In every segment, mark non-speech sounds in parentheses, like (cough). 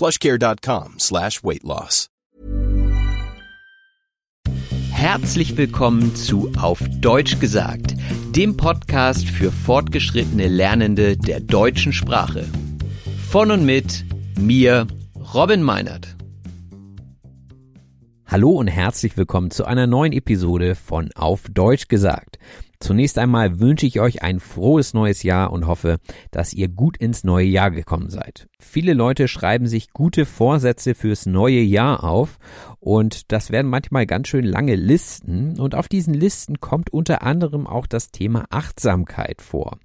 plushcare.com slash weight loss. Herzlich willkommen zu Auf Deutsch gesagt, dem Podcast für fortgeschrittene Lernende der deutschen Sprache. Von und mit mir, Robin Meinert. Hallo und herzlich willkommen zu einer neuen Episode von Auf Deutsch gesagt. Zunächst einmal wünsche ich euch ein frohes neues Jahr und hoffe, dass ihr gut ins neue Jahr gekommen seid. Viele Leute schreiben sich gute Vorsätze fürs neue Jahr auf und das werden manchmal ganz schön lange Listen und auf diesen Listen kommt unter anderem auch das Thema Achtsamkeit vor.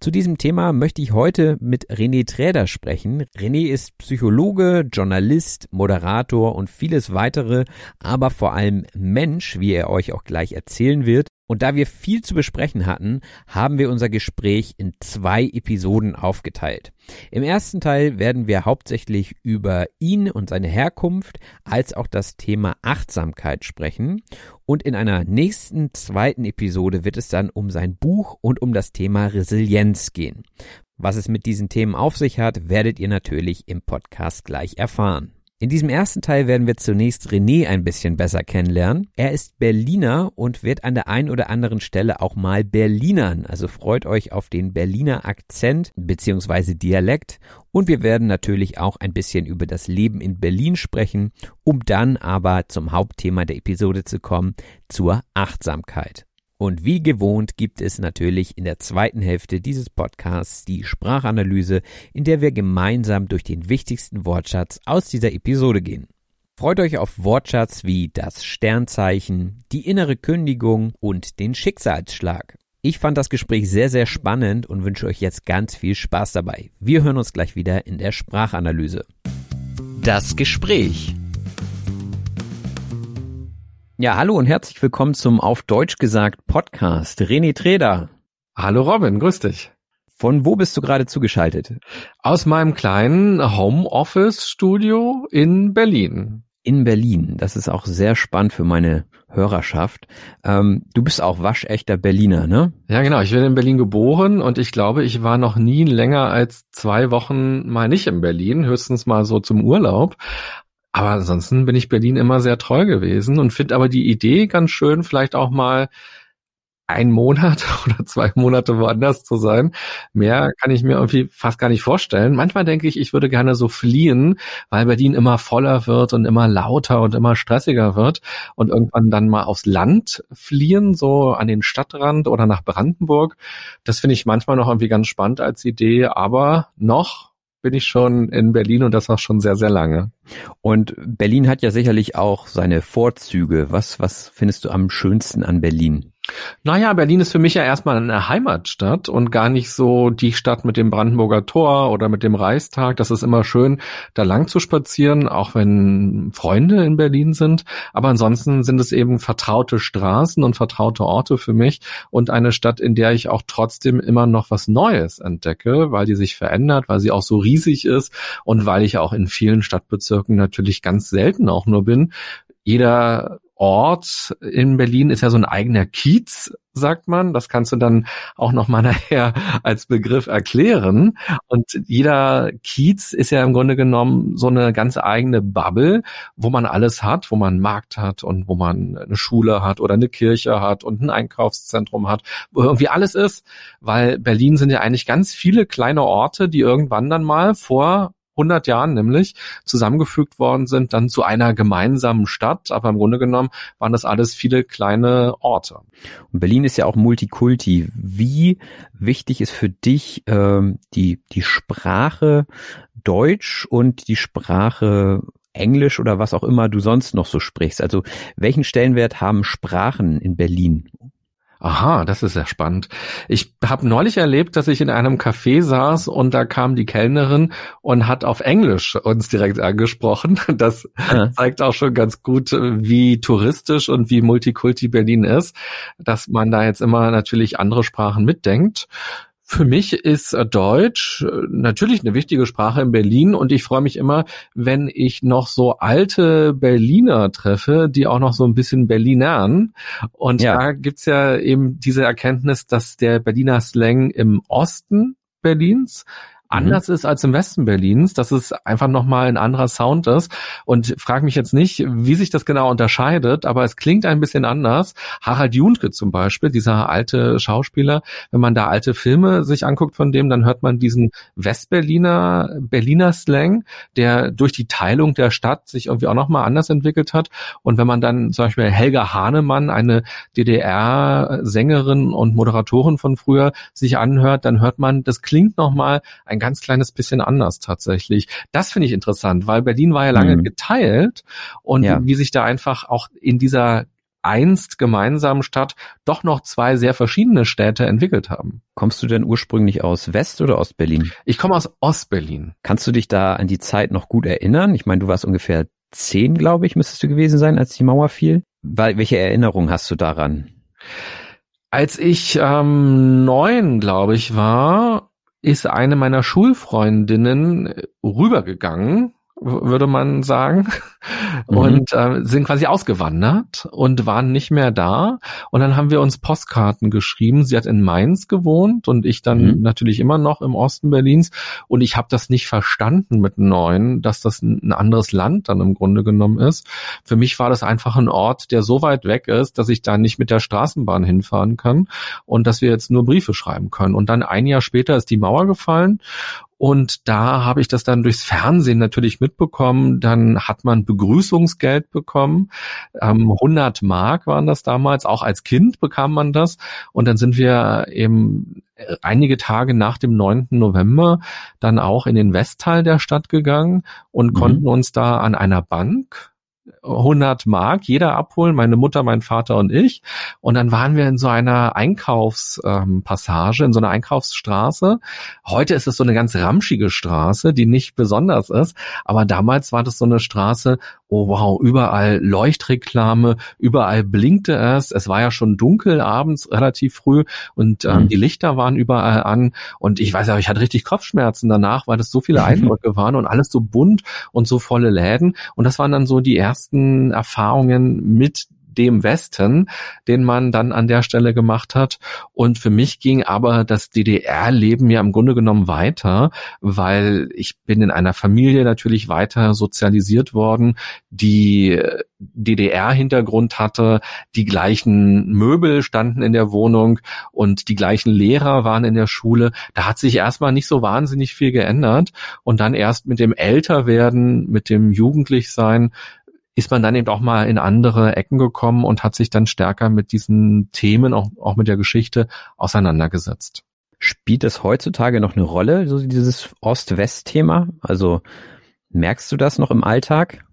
Zu diesem Thema möchte ich heute mit René Träder sprechen. René ist Psychologe, Journalist, Moderator und vieles weitere, aber vor allem Mensch, wie er euch auch gleich erzählen wird. Und da wir viel zu besprechen hatten, haben wir unser Gespräch in zwei Episoden aufgeteilt. Im ersten Teil werden wir hauptsächlich über ihn und seine Herkunft als auch das Thema Achtsamkeit sprechen. Und in einer nächsten zweiten Episode wird es dann um sein Buch und um das Thema Resilienz gehen. Was es mit diesen Themen auf sich hat, werdet ihr natürlich im Podcast gleich erfahren. In diesem ersten Teil werden wir zunächst René ein bisschen besser kennenlernen. Er ist Berliner und wird an der einen oder anderen Stelle auch mal Berlinern. Also freut euch auf den Berliner Akzent bzw. Dialekt. Und wir werden natürlich auch ein bisschen über das Leben in Berlin sprechen, um dann aber zum Hauptthema der Episode zu kommen, zur Achtsamkeit. Und wie gewohnt gibt es natürlich in der zweiten Hälfte dieses Podcasts die Sprachanalyse, in der wir gemeinsam durch den wichtigsten Wortschatz aus dieser Episode gehen. Freut euch auf Wortschatz wie das Sternzeichen, die innere Kündigung und den Schicksalsschlag. Ich fand das Gespräch sehr, sehr spannend und wünsche euch jetzt ganz viel Spaß dabei. Wir hören uns gleich wieder in der Sprachanalyse. Das Gespräch. Ja, hallo und herzlich willkommen zum Auf Deutsch gesagt Podcast. René Treder. Hallo Robin, grüß dich. Von wo bist du gerade zugeschaltet? Aus meinem kleinen Homeoffice-Studio in Berlin. In Berlin. Das ist auch sehr spannend für meine Hörerschaft. Ähm, du bist auch waschechter Berliner, ne? Ja, genau. Ich bin in Berlin geboren und ich glaube, ich war noch nie länger als zwei Wochen mal nicht in Berlin, höchstens mal so zum Urlaub. Aber ansonsten bin ich Berlin immer sehr treu gewesen und finde aber die Idee ganz schön, vielleicht auch mal ein Monat (laughs) oder zwei Monate woanders zu sein. Mehr kann ich mir irgendwie fast gar nicht vorstellen. Manchmal denke ich, ich würde gerne so fliehen, weil Berlin immer voller wird und immer lauter und immer stressiger wird und irgendwann dann mal aufs Land fliehen, so an den Stadtrand oder nach Brandenburg. Das finde ich manchmal noch irgendwie ganz spannend als Idee, aber noch bin ich schon in Berlin und das auch schon sehr, sehr lange. Und Berlin hat ja sicherlich auch seine Vorzüge. Was, was findest du am schönsten an Berlin? Naja, Berlin ist für mich ja erstmal eine Heimatstadt und gar nicht so die Stadt mit dem Brandenburger Tor oder mit dem Reichstag. Das ist immer schön, da lang zu spazieren, auch wenn Freunde in Berlin sind. Aber ansonsten sind es eben vertraute Straßen und vertraute Orte für mich und eine Stadt, in der ich auch trotzdem immer noch was Neues entdecke, weil die sich verändert, weil sie auch so riesig ist und weil ich auch in vielen Stadtbezirken natürlich ganz selten auch nur bin. Jeder Ort in Berlin ist ja so ein eigener Kiez, sagt man. Das kannst du dann auch noch mal (laughs) nachher als Begriff erklären. Und jeder Kiez ist ja im Grunde genommen so eine ganz eigene Bubble, wo man alles hat, wo man einen Markt hat und wo man eine Schule hat oder eine Kirche hat und ein Einkaufszentrum hat, wo irgendwie alles ist. Weil Berlin sind ja eigentlich ganz viele kleine Orte, die irgendwann dann mal vor 100 Jahren nämlich zusammengefügt worden sind, dann zu einer gemeinsamen Stadt. Aber im Grunde genommen waren das alles viele kleine Orte. Und Berlin ist ja auch Multikulti. Wie wichtig ist für dich ähm, die, die Sprache Deutsch und die Sprache Englisch oder was auch immer du sonst noch so sprichst? Also welchen Stellenwert haben Sprachen in Berlin? Aha, das ist sehr spannend. Ich habe neulich erlebt, dass ich in einem Café saß und da kam die Kellnerin und hat auf Englisch uns direkt angesprochen. (laughs) Das ja. zeigt auch schon ganz gut, wie touristisch und wie Multikulti Berlin ist, dass man da jetzt immer natürlich andere Sprachen mitdenkt. Für mich ist äh, Deutsch äh, natürlich eine wichtige Sprache in Berlin und ich freue mich immer, wenn ich noch so alte Berliner treffe, die auch noch so ein bisschen Berlinern. Und ja. da gibt's ja eben diese Erkenntnis, dass der Berliner Slang im Osten Berlins. Anders mhm. ist als im Westen Berlins, dass es einfach nochmal ein anderer Sound ist. Und frage mich jetzt nicht, wie sich das genau unterscheidet, aber es klingt ein bisschen anders. Harald Juntke zum Beispiel, dieser alte Schauspieler, wenn man da alte Filme sich anguckt von dem, dann hört man diesen Westberliner, Berliner Slang, der durch die Teilung der Stadt sich irgendwie auch nochmal anders entwickelt hat. Und wenn man dann zum Beispiel Helga Hahnemann, eine DDR-Sängerin und Moderatorin von früher, sich anhört, dann hört man, das klingt nochmal ein ganz kleines bisschen anders tatsächlich. Das finde ich interessant, weil Berlin war ja lange mhm. geteilt und ja. wie sich da einfach auch in dieser einst gemeinsamen Stadt doch noch zwei sehr verschiedene Städte entwickelt haben. Kommst du denn ursprünglich aus West- oder Ostberlin? Ich komme aus Ostberlin. Kannst du dich da an die Zeit noch gut erinnern? Ich meine, du warst ungefähr zehn, glaube ich, müsstest du gewesen sein, als die Mauer fiel. Welche Erinnerung hast du daran? Als ich ähm, neun, glaube ich, war, ist eine meiner Schulfreundinnen rübergegangen würde man sagen, mhm. und äh, sind quasi ausgewandert und waren nicht mehr da. Und dann haben wir uns Postkarten geschrieben. Sie hat in Mainz gewohnt und ich dann mhm. natürlich immer noch im Osten Berlins. Und ich habe das nicht verstanden mit neun, dass das ein anderes Land dann im Grunde genommen ist. Für mich war das einfach ein Ort, der so weit weg ist, dass ich da nicht mit der Straßenbahn hinfahren kann und dass wir jetzt nur Briefe schreiben können. Und dann ein Jahr später ist die Mauer gefallen und da habe ich das dann durchs Fernsehen natürlich mitbekommen. Dann hat man Begrüßungsgeld bekommen. Ähm, 100 Mark waren das damals. Auch als Kind bekam man das. Und dann sind wir eben einige Tage nach dem 9. November dann auch in den Westteil der Stadt gegangen und mhm. konnten uns da an einer Bank 100 Mark jeder abholen, meine Mutter, mein Vater und ich. Und dann waren wir in so einer Einkaufspassage, ähm, in so einer Einkaufsstraße. Heute ist es so eine ganz ramschige Straße, die nicht besonders ist. Aber damals war das so eine Straße, oh wow, überall Leuchtreklame, überall blinkte es. Es war ja schon dunkel abends, relativ früh und ähm, mhm. die Lichter waren überall an. Und ich weiß ja, ich hatte richtig Kopfschmerzen danach, weil das so viele Eindrücke waren und alles so bunt und so volle Läden. Und das waren dann so die ersten Erfahrungen mit dem Westen, den man dann an der Stelle gemacht hat. Und für mich ging aber das DDR-Leben ja im Grunde genommen weiter, weil ich bin in einer Familie natürlich weiter sozialisiert worden, die DDR-Hintergrund hatte, die gleichen Möbel standen in der Wohnung und die gleichen Lehrer waren in der Schule. Da hat sich erstmal nicht so wahnsinnig viel geändert und dann erst mit dem Älterwerden, mit dem Jugendlichsein ist man dann eben auch mal in andere Ecken gekommen und hat sich dann stärker mit diesen Themen, auch, auch mit der Geschichte auseinandergesetzt. Spielt das heutzutage noch eine Rolle, so dieses Ost-West-Thema? Also merkst du das noch im Alltag?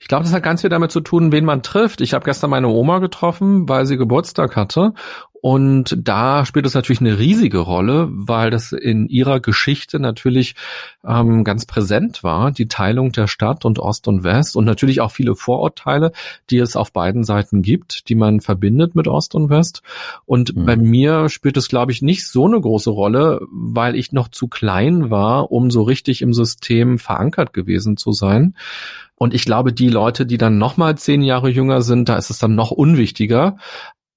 Ich glaube, das hat ganz viel damit zu tun, wen man trifft. Ich habe gestern meine Oma getroffen, weil sie Geburtstag hatte. Und da spielt es natürlich eine riesige Rolle, weil das in ihrer Geschichte natürlich ähm, ganz präsent war, die Teilung der Stadt und Ost und West und natürlich auch viele Vorurteile, die es auf beiden Seiten gibt, die man verbindet mit Ost und West. Und mhm. bei mir spielt es, glaube ich, nicht so eine große Rolle, weil ich noch zu klein war, um so richtig im System verankert gewesen zu sein. Und ich glaube, die Leute, die dann noch mal zehn Jahre jünger sind, da ist es dann noch unwichtiger.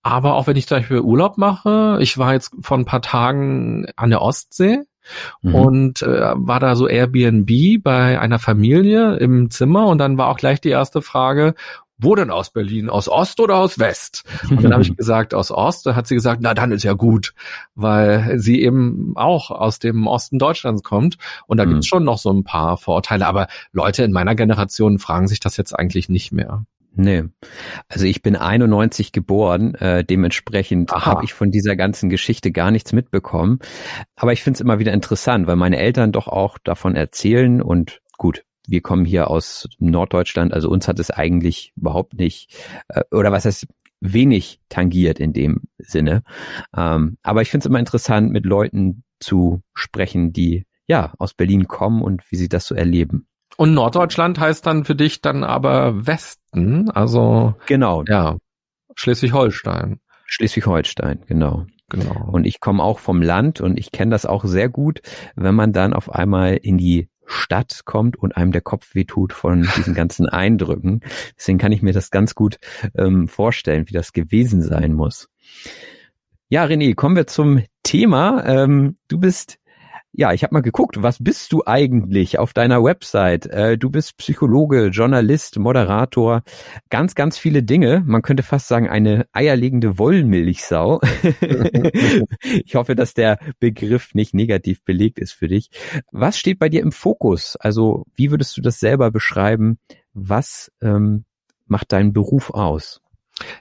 Aber auch wenn ich zum Beispiel Urlaub mache, ich war jetzt vor ein paar Tagen an der Ostsee mhm. und äh, war da so Airbnb bei einer Familie im Zimmer und dann war auch gleich die erste Frage, wo denn aus Berlin? Aus Ost oder aus West? Und dann habe ich (laughs) gesagt, aus Ost. Da hat sie gesagt, na dann ist ja gut, weil sie eben auch aus dem Osten Deutschlands kommt. Und da mhm. gibt's schon noch so ein paar Vorurteile. Aber Leute in meiner Generation fragen sich das jetzt eigentlich nicht mehr. Nee. Also ich bin 91 geboren, äh, dementsprechend habe ich von dieser ganzen Geschichte gar nichts mitbekommen. Aber ich finde es immer wieder interessant, weil meine Eltern doch auch davon erzählen und gut, wir kommen hier aus Norddeutschland, also uns hat es eigentlich überhaupt nicht, äh, oder was heißt wenig tangiert in dem Sinne. Ähm, aber ich finde es immer interessant, mit Leuten zu sprechen, die ja aus Berlin kommen und wie sie das so erleben. Und Norddeutschland heißt dann für dich dann aber Westen, also genau. Ja, Schleswig-Holstein. Schleswig-Holstein, genau. Genau. Und ich komme auch vom Land und ich kenne das auch sehr gut, wenn man dann auf einmal in die Stadt kommt und einem der Kopf wehtut von (laughs) diesen ganzen Eindrücken. Deswegen kann ich mir das ganz gut ähm, vorstellen, wie das gewesen sein muss. Ja, René, kommen wir zum Thema. Ähm, du bist ja, ich habe mal geguckt, was bist du eigentlich auf deiner Website? Äh, du bist Psychologe, Journalist, Moderator, ganz, ganz viele Dinge. Man könnte fast sagen, eine eierlegende Wollmilchsau. (laughs) ich hoffe, dass der Begriff nicht negativ belegt ist für dich. Was steht bei dir im Fokus? Also, wie würdest du das selber beschreiben? Was ähm, macht deinen Beruf aus?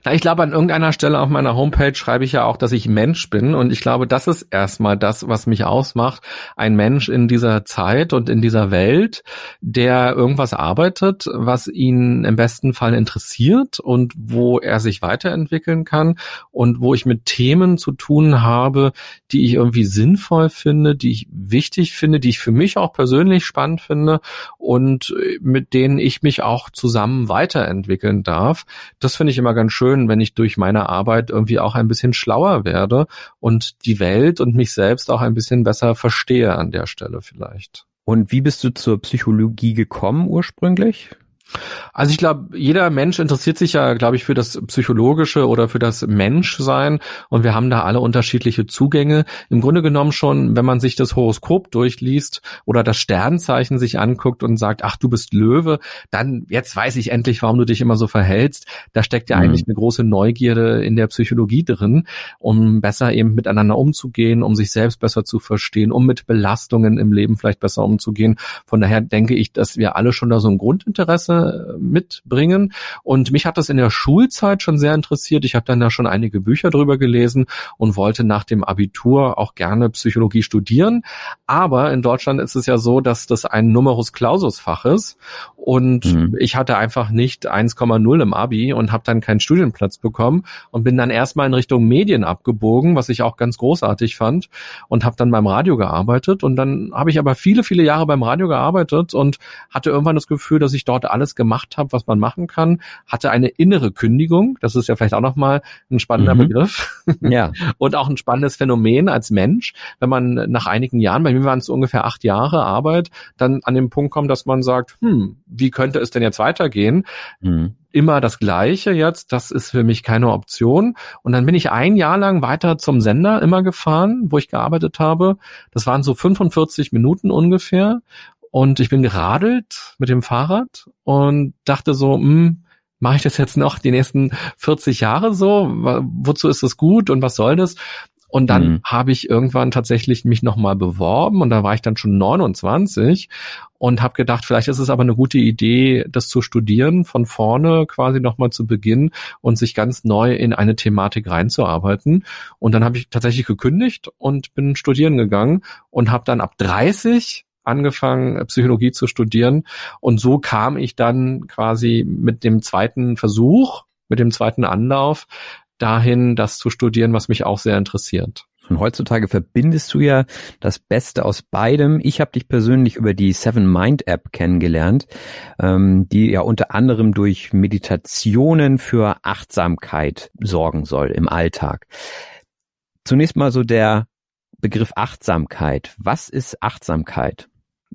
Na, ich glaube, an irgendeiner Stelle auf meiner Homepage schreibe ich ja auch, dass ich Mensch bin. Und ich glaube, das ist erstmal das, was mich ausmacht. Ein Mensch in dieser Zeit und in dieser Welt, der irgendwas arbeitet, was ihn im besten Fall interessiert und wo er sich weiterentwickeln kann und wo ich mit Themen zu tun habe, die ich irgendwie sinnvoll finde, die ich wichtig finde, die ich für mich auch persönlich spannend finde und mit denen ich mich auch zusammen weiterentwickeln darf. Das finde ich immer ganz schön, wenn ich durch meine Arbeit irgendwie auch ein bisschen schlauer werde und die Welt und mich selbst auch ein bisschen besser verstehe an der Stelle vielleicht. Und wie bist du zur Psychologie gekommen ursprünglich? Also ich glaube, jeder Mensch interessiert sich ja, glaube ich, für das Psychologische oder für das Menschsein und wir haben da alle unterschiedliche Zugänge. Im Grunde genommen schon, wenn man sich das Horoskop durchliest oder das Sternzeichen sich anguckt und sagt, ach, du bist Löwe, dann jetzt weiß ich endlich, warum du dich immer so verhältst. Da steckt ja mhm. eigentlich eine große Neugierde in der Psychologie drin, um besser eben miteinander umzugehen, um sich selbst besser zu verstehen, um mit Belastungen im Leben vielleicht besser umzugehen. Von daher denke ich, dass wir alle schon da so ein Grundinteresse mitbringen. Und mich hat das in der Schulzeit schon sehr interessiert. Ich habe dann da schon einige Bücher drüber gelesen und wollte nach dem Abitur auch gerne Psychologie studieren. Aber in Deutschland ist es ja so, dass das ein Numerus Clausus Fach ist. Und mhm. ich hatte einfach nicht 1,0 im Abi und habe dann keinen Studienplatz bekommen und bin dann erstmal in Richtung Medien abgebogen, was ich auch ganz großartig fand und habe dann beim Radio gearbeitet. Und dann habe ich aber viele, viele Jahre beim Radio gearbeitet und hatte irgendwann das Gefühl, dass ich dort alles gemacht habe, was man machen kann, hatte eine innere Kündigung. Das ist ja vielleicht auch nochmal ein spannender mhm. Begriff. Ja. (laughs) und auch ein spannendes Phänomen als Mensch, wenn man nach einigen Jahren, bei mir waren es ungefähr acht Jahre Arbeit, dann an den Punkt kommt, dass man sagt, hm, wie könnte es denn jetzt weitergehen? Mhm immer das Gleiche jetzt, das ist für mich keine Option. Und dann bin ich ein Jahr lang weiter zum Sender immer gefahren, wo ich gearbeitet habe. Das waren so 45 Minuten ungefähr. Und ich bin geradelt mit dem Fahrrad und dachte so, hm, mache ich das jetzt noch die nächsten 40 Jahre so? Wozu ist das gut und was soll das? Und dann mhm. habe ich irgendwann tatsächlich mich nochmal beworben und da war ich dann schon 29 und habe gedacht, vielleicht ist es aber eine gute Idee, das zu studieren, von vorne quasi nochmal zu beginnen und sich ganz neu in eine Thematik reinzuarbeiten. Und dann habe ich tatsächlich gekündigt und bin studieren gegangen und habe dann ab 30 angefangen, Psychologie zu studieren. Und so kam ich dann quasi mit dem zweiten Versuch, mit dem zweiten Anlauf dahin, das zu studieren, was mich auch sehr interessiert. Und heutzutage verbindest du ja das Beste aus beidem. Ich habe dich persönlich über die Seven Mind App kennengelernt, ähm, die ja unter anderem durch Meditationen für Achtsamkeit sorgen soll im Alltag. Zunächst mal so der Begriff Achtsamkeit. Was ist Achtsamkeit?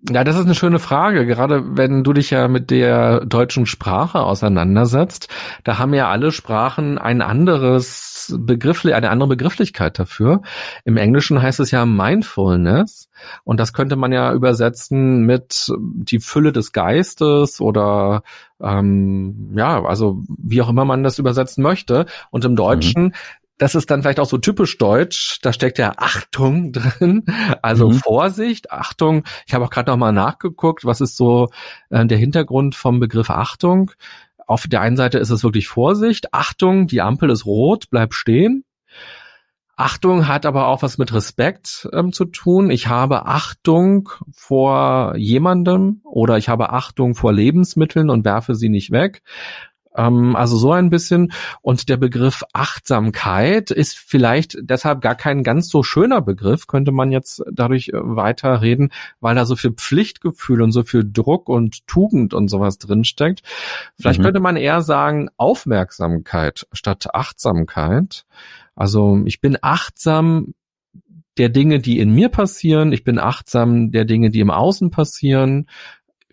Ja, das ist eine schöne Frage. Gerade wenn du dich ja mit der deutschen Sprache auseinandersetzt, da haben ja alle Sprachen ein anderes Begriff, eine andere Begrifflichkeit dafür. Im Englischen heißt es ja Mindfulness. Und das könnte man ja übersetzen mit die Fülle des Geistes oder ähm, ja, also wie auch immer man das übersetzen möchte. Und im Deutschen mhm das ist dann vielleicht auch so typisch deutsch. Da steckt ja Achtung (laughs) drin, also mhm. Vorsicht, Achtung. Ich habe auch gerade noch mal nachgeguckt, was ist so äh, der Hintergrund vom Begriff Achtung. Auf der einen Seite ist es wirklich Vorsicht, Achtung, die Ampel ist rot, bleib stehen. Achtung hat aber auch was mit Respekt ähm, zu tun. Ich habe Achtung vor jemandem oder ich habe Achtung vor Lebensmitteln und werfe sie nicht weg. Ähm, also so ein bisschen. Und der Begriff Achtsamkeit ist vielleicht deshalb gar kein ganz so schöner Begriff, könnte man jetzt dadurch äh, weiter reden, weil da so viel Pflichtgefühl und so viel Druck und Tugend und sowas drinsteckt. Vielleicht mhm. könnte man eher sagen Aufmerksamkeit statt Achtsamkeit. Also ich bin achtsam der Dinge, die in mir passieren. Ich bin achtsam der Dinge, die im Außen passieren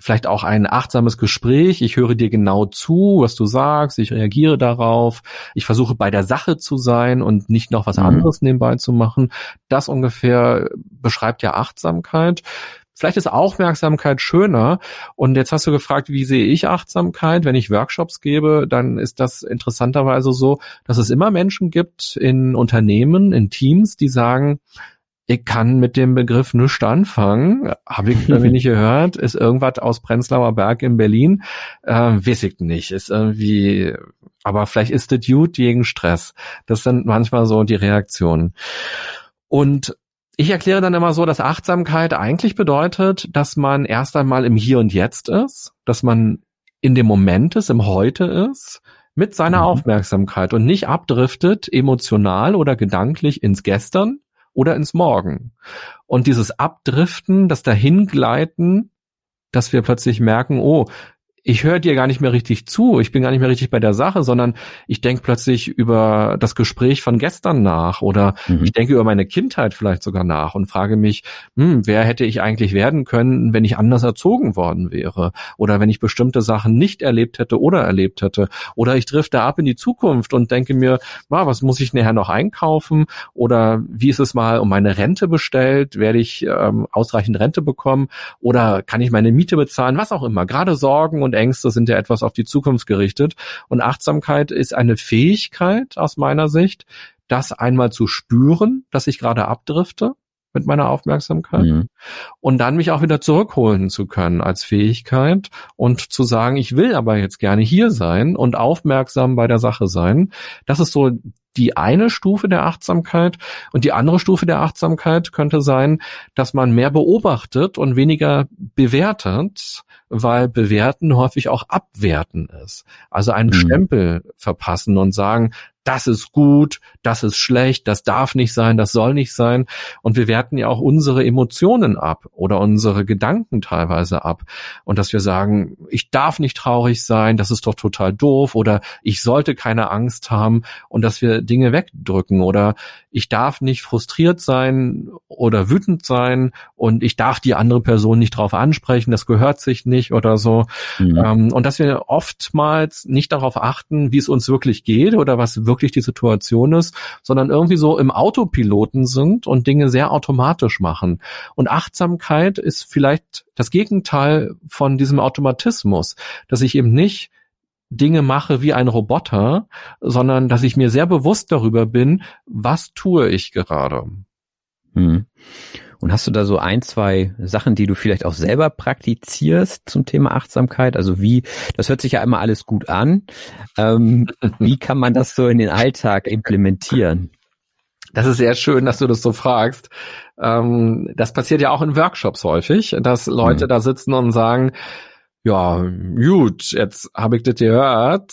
vielleicht auch ein achtsames Gespräch. Ich höre dir genau zu, was du sagst. Ich reagiere darauf. Ich versuche bei der Sache zu sein und nicht noch was mhm. anderes nebenbei zu machen. Das ungefähr beschreibt ja Achtsamkeit. Vielleicht ist Aufmerksamkeit schöner. Und jetzt hast du gefragt, wie sehe ich Achtsamkeit? Wenn ich Workshops gebe, dann ist das interessanterweise so, dass es immer Menschen gibt in Unternehmen, in Teams, die sagen, ich kann mit dem Begriff nichts anfangen. Habe ich irgendwie nicht (laughs) gehört. Ist irgendwas aus Prenzlauer Berg in Berlin? Äh, weiß ich nicht. Ist irgendwie, aber vielleicht ist das gut gegen Stress. Das sind manchmal so die Reaktionen. Und ich erkläre dann immer so, dass Achtsamkeit eigentlich bedeutet, dass man erst einmal im Hier und Jetzt ist, dass man in dem Moment ist, im Heute ist, mit seiner mhm. Aufmerksamkeit und nicht abdriftet emotional oder gedanklich ins Gestern, oder ins Morgen. Und dieses Abdriften, das Dahingleiten, dass wir plötzlich merken, oh, ich höre dir gar nicht mehr richtig zu, ich bin gar nicht mehr richtig bei der Sache, sondern ich denke plötzlich über das Gespräch von gestern nach oder mhm. ich denke über meine Kindheit vielleicht sogar nach und frage mich, hm, wer hätte ich eigentlich werden können, wenn ich anders erzogen worden wäre oder wenn ich bestimmte Sachen nicht erlebt hätte oder erlebt hätte oder ich drifte ab in die Zukunft und denke mir, wow, was muss ich nachher noch einkaufen? oder wie ist es mal um meine Rente bestellt, werde ich ähm, ausreichend Rente bekommen? Oder kann ich meine Miete bezahlen, was auch immer, gerade Sorgen und Ängste sind ja etwas auf die Zukunft gerichtet. Und Achtsamkeit ist eine Fähigkeit aus meiner Sicht, das einmal zu spüren, dass ich gerade abdrifte mit meiner Aufmerksamkeit mhm. und dann mich auch wieder zurückholen zu können als Fähigkeit und zu sagen, ich will aber jetzt gerne hier sein und aufmerksam bei der Sache sein. Das ist so die eine Stufe der Achtsamkeit und die andere Stufe der Achtsamkeit könnte sein, dass man mehr beobachtet und weniger bewertet, weil bewerten häufig auch abwerten ist. Also einen mhm. Stempel verpassen und sagen, das ist gut, das ist schlecht, das darf nicht sein, das soll nicht sein. Und wir werten ja auch unsere Emotionen ab oder unsere Gedanken teilweise ab. Und dass wir sagen, ich darf nicht traurig sein, das ist doch total doof oder ich sollte keine Angst haben und dass wir Dinge wegdrücken oder ich darf nicht frustriert sein oder wütend sein und ich darf die andere Person nicht drauf ansprechen, das gehört sich nicht oder so. Mhm. Ähm, und dass wir oftmals nicht darauf achten, wie es uns wirklich geht oder was wirklich die Situation ist, sondern irgendwie so im Autopiloten sind und Dinge sehr automatisch machen. Und Achtsamkeit ist vielleicht das Gegenteil von diesem Automatismus, dass ich eben nicht Dinge mache wie ein Roboter, sondern dass ich mir sehr bewusst darüber bin, was tue ich gerade. Hm. Und hast du da so ein, zwei Sachen, die du vielleicht auch selber praktizierst zum Thema Achtsamkeit? Also wie, das hört sich ja immer alles gut an. Ähm, (laughs) wie kann man das so in den Alltag implementieren? Das ist sehr schön, dass du das so fragst. Ähm, das passiert ja auch in Workshops häufig, dass Leute mhm. da sitzen und sagen, ja, gut, jetzt habe ich das gehört,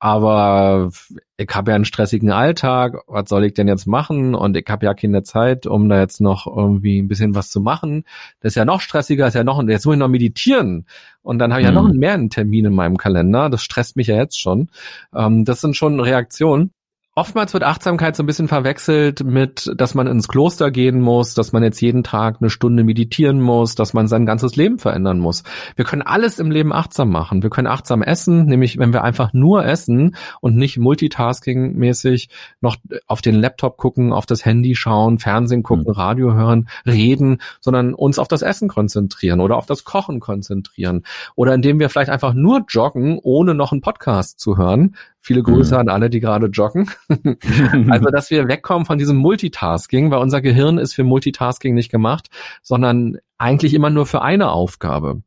aber ich habe ja einen stressigen Alltag, was soll ich denn jetzt machen? Und ich habe ja keine Zeit, um da jetzt noch irgendwie ein bisschen was zu machen. Das ist ja noch stressiger, ist ja noch, jetzt muss ich noch meditieren. Und dann habe ich mhm. ja noch mehr einen Termin in meinem Kalender. Das stresst mich ja jetzt schon. Ähm, das sind schon Reaktionen. Oftmals wird Achtsamkeit so ein bisschen verwechselt mit, dass man ins Kloster gehen muss, dass man jetzt jeden Tag eine Stunde meditieren muss, dass man sein ganzes Leben verändern muss. Wir können alles im Leben achtsam machen. Wir können achtsam essen, nämlich wenn wir einfach nur essen und nicht multitasking-mäßig noch auf den Laptop gucken, auf das Handy schauen, Fernsehen gucken, mhm. Radio hören, reden, sondern uns auf das Essen konzentrieren oder auf das Kochen konzentrieren. Oder indem wir vielleicht einfach nur joggen, ohne noch einen Podcast zu hören, Viele Grüße mhm. an alle, die gerade joggen. (laughs) also, dass wir wegkommen von diesem Multitasking, weil unser Gehirn ist für Multitasking nicht gemacht, sondern eigentlich immer nur für eine Aufgabe.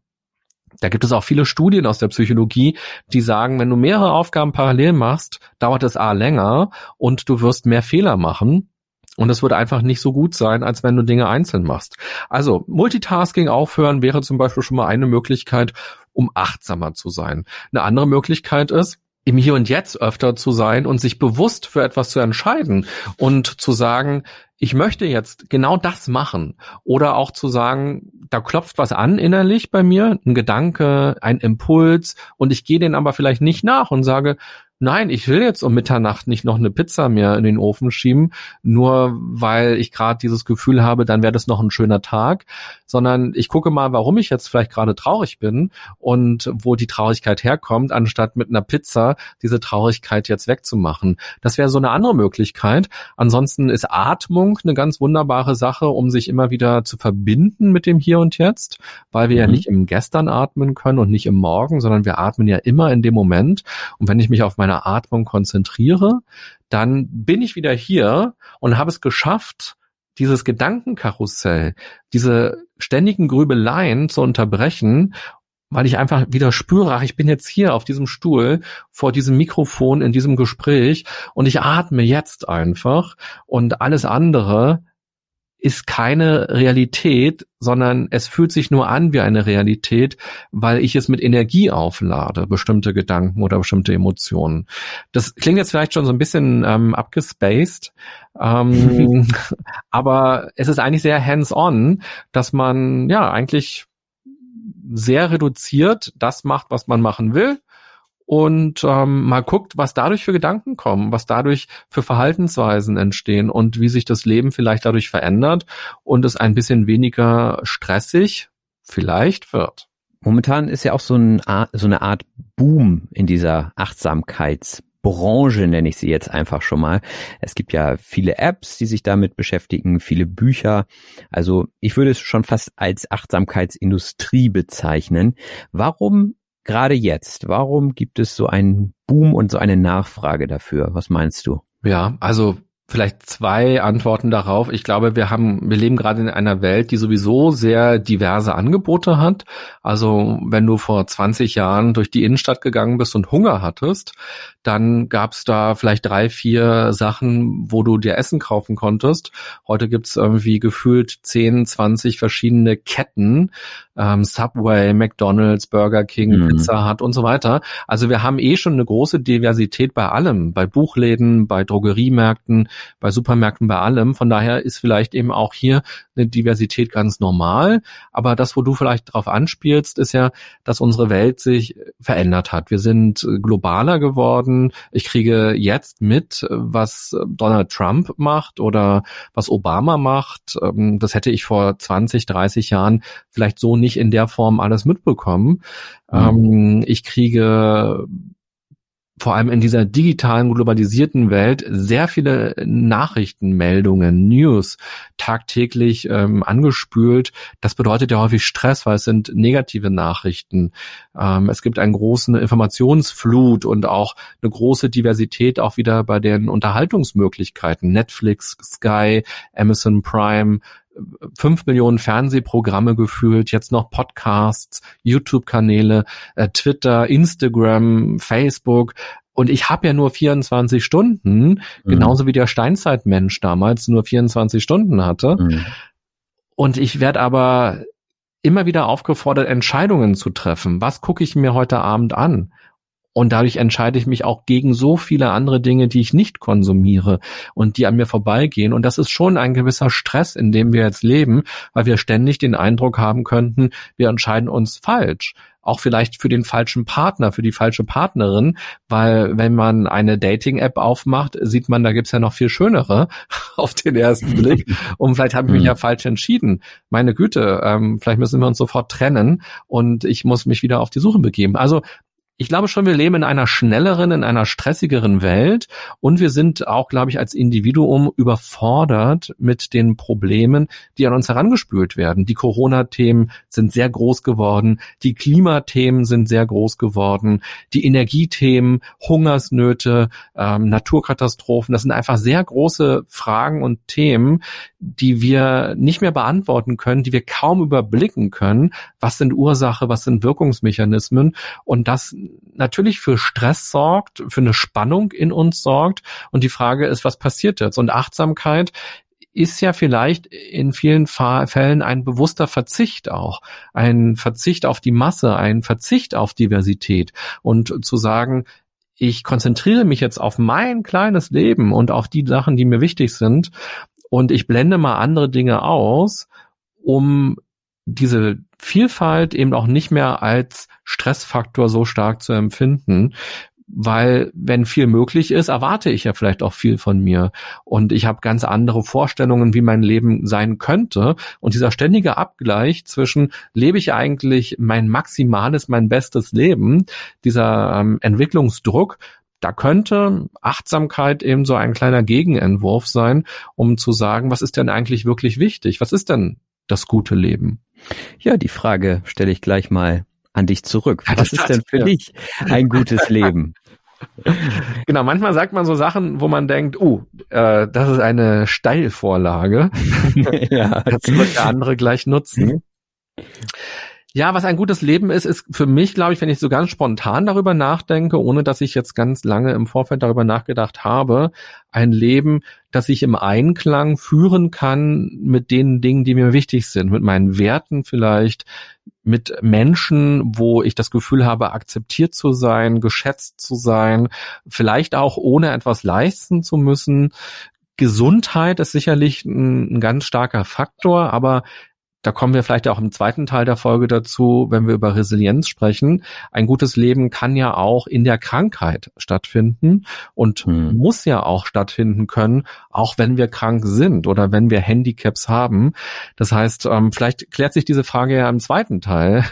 Da gibt es auch viele Studien aus der Psychologie, die sagen, wenn du mehrere Aufgaben parallel machst, dauert es A länger und du wirst mehr Fehler machen. Und es wird einfach nicht so gut sein, als wenn du Dinge einzeln machst. Also Multitasking aufhören wäre zum Beispiel schon mal eine Möglichkeit, um achtsamer zu sein. Eine andere Möglichkeit ist, im Hier und Jetzt öfter zu sein und sich bewusst für etwas zu entscheiden und zu sagen, ich möchte jetzt genau das machen. Oder auch zu sagen, da klopft was an innerlich bei mir, ein Gedanke, ein Impuls und ich gehe den aber vielleicht nicht nach und sage, nein, ich will jetzt um Mitternacht nicht noch eine Pizza mehr in den Ofen schieben, nur weil ich gerade dieses Gefühl habe, dann wäre das noch ein schöner Tag, sondern ich gucke mal, warum ich jetzt vielleicht gerade traurig bin und wo die Traurigkeit herkommt, anstatt mit einer Pizza diese Traurigkeit jetzt wegzumachen. Das wäre so eine andere Möglichkeit. Ansonsten ist Atmung eine ganz wunderbare Sache, um sich immer wieder zu verbinden mit dem Hier und Jetzt, weil wir mhm. ja nicht im Gestern atmen können und nicht im Morgen, sondern wir atmen ja immer in dem Moment. Und wenn ich mich auf meine meine Atmung konzentriere, dann bin ich wieder hier und habe es geschafft, dieses Gedankenkarussell, diese ständigen Grübeleien zu unterbrechen, weil ich einfach wieder spüre, ach, ich bin jetzt hier auf diesem Stuhl, vor diesem Mikrofon, in diesem Gespräch und ich atme jetzt einfach und alles andere ist keine Realität, sondern es fühlt sich nur an wie eine Realität, weil ich es mit Energie auflade, bestimmte Gedanken oder bestimmte Emotionen. Das klingt jetzt vielleicht schon so ein bisschen ähm, abgespaced, ähm, (laughs) aber es ist eigentlich sehr hands-on, dass man ja eigentlich sehr reduziert das macht, was man machen will und ähm, mal guckt, was dadurch für Gedanken kommen, was dadurch für Verhaltensweisen entstehen und wie sich das Leben vielleicht dadurch verändert und es ein bisschen weniger stressig vielleicht wird. Momentan ist ja auch so, ein so eine Art Boom in dieser Achtsamkeitsbranche, nenne ich sie jetzt einfach schon mal. Es gibt ja viele Apps, die sich damit beschäftigen, viele Bücher. Also ich würde es schon fast als Achtsamkeitsindustrie bezeichnen. Warum gerade jetzt? Warum gibt es so einen Boom und so eine Nachfrage dafür? Was meinst du? Ja, also vielleicht zwei Antworten darauf. Ich glaube, wir haben, wir leben gerade in einer Welt, die sowieso sehr diverse Angebote hat. Also wenn du vor 20 Jahren durch die Innenstadt gegangen bist und Hunger hattest, dann gab's da vielleicht drei, vier Sachen, wo du dir Essen kaufen konntest. Heute gibt's irgendwie gefühlt 10, 20 verschiedene Ketten, ähm, Subway, McDonald's, Burger King, mhm. Pizza Hut und so weiter. Also wir haben eh schon eine große Diversität bei allem, bei Buchläden, bei Drogeriemärkten, bei Supermärkten, bei allem. Von daher ist vielleicht eben auch hier eine Diversität ganz normal. Aber das, wo du vielleicht drauf anspielst, ist ja, dass unsere Welt sich verändert hat. Wir sind globaler geworden. Ich kriege jetzt mit, was Donald Trump macht oder was Obama macht. Ähm, das hätte ich vor 20, 30 Jahren vielleicht so nicht in der Form alles mitbekommen. Mhm. Ich kriege vor allem in dieser digitalen, globalisierten Welt sehr viele Nachrichtenmeldungen, News tagtäglich ähm, angespült. Das bedeutet ja häufig Stress, weil es sind negative Nachrichten. Ähm, es gibt einen großen Informationsflut und auch eine große Diversität auch wieder bei den Unterhaltungsmöglichkeiten. Netflix, Sky, Amazon Prime, fünf Millionen Fernsehprogramme gefühlt, jetzt noch Podcasts, YouTube-Kanäle, äh, Twitter, Instagram, Facebook. Und ich habe ja nur 24 Stunden, mhm. genauso wie der Steinzeitmensch damals nur 24 Stunden hatte. Mhm. Und ich werde aber immer wieder aufgefordert, Entscheidungen zu treffen. Was gucke ich mir heute Abend an? Und dadurch entscheide ich mich auch gegen so viele andere Dinge, die ich nicht konsumiere und die an mir vorbeigehen. Und das ist schon ein gewisser Stress, in dem wir jetzt leben, weil wir ständig den Eindruck haben könnten, wir entscheiden uns falsch auch vielleicht für den falschen Partner, für die falsche Partnerin, weil wenn man eine Dating-App aufmacht, sieht man, da gibt's ja noch viel schönere (laughs) auf den ersten Blick. (laughs) Und vielleicht habe ich mich hm. ja falsch entschieden. Meine Güte, ähm, vielleicht müssen wir uns sofort trennen und ich muss mich wieder auf die Suche begeben. Also ich glaube schon, wir leben in einer schnelleren, in einer stressigeren Welt und wir sind auch, glaube ich, als Individuum überfordert mit den Problemen, die an uns herangespült werden. Die Corona-Themen sind sehr groß geworden, die Klimathemen sind sehr groß geworden, die Energiethemen, Hungersnöte, ähm, Naturkatastrophen, das sind einfach sehr große Fragen und Themen, die wir nicht mehr beantworten können, die wir kaum überblicken können. Was sind Ursache, was sind Wirkungsmechanismen? Und das natürlich für Stress sorgt, für eine Spannung in uns sorgt. Und die Frage ist, was passiert jetzt? Und Achtsamkeit ist ja vielleicht in vielen Fällen ein bewusster Verzicht auch, ein Verzicht auf die Masse, ein Verzicht auf Diversität und zu sagen, ich konzentriere mich jetzt auf mein kleines Leben und auf die Sachen, die mir wichtig sind und ich blende mal andere Dinge aus, um diese Vielfalt eben auch nicht mehr als Stressfaktor so stark zu empfinden, weil wenn viel möglich ist, erwarte ich ja vielleicht auch viel von mir und ich habe ganz andere Vorstellungen, wie mein Leben sein könnte und dieser ständige Abgleich zwischen lebe ich eigentlich mein maximales, mein bestes Leben, dieser ähm, Entwicklungsdruck da könnte Achtsamkeit eben so ein kleiner Gegenentwurf sein, um zu sagen, was ist denn eigentlich wirklich wichtig? Was ist denn das gute Leben? Ja, die Frage stelle ich gleich mal an dich zurück. Was ist denn für ja. dich ein gutes Leben? (laughs) Genau, manchmal sagt man so Sachen, wo man denkt, uh, äh, das ist eine Steilvorlage. (laughs) ja. Das wird der andere gleich nutzen. Mhm. Ja, was ein gutes Leben ist, ist für mich, glaube ich, wenn ich so ganz spontan darüber nachdenke, ohne dass ich jetzt ganz lange im Vorfeld darüber nachgedacht habe, ein Leben, das ich im Einklang führen kann mit den Dingen, die mir wichtig sind, mit meinen Werten vielleicht, mit Menschen, wo ich das Gefühl habe, akzeptiert zu sein, geschätzt zu sein, vielleicht auch ohne etwas leisten zu müssen. Gesundheit ist sicherlich ein, ein ganz starker Faktor, aber da kommen wir vielleicht auch im zweiten Teil der Folge dazu, wenn wir über Resilienz sprechen. Ein gutes Leben kann ja auch in der Krankheit stattfinden und hm. muss ja auch stattfinden können, auch wenn wir krank sind oder wenn wir Handicaps haben. Das heißt, ähm, vielleicht klärt sich diese Frage ja im zweiten Teil.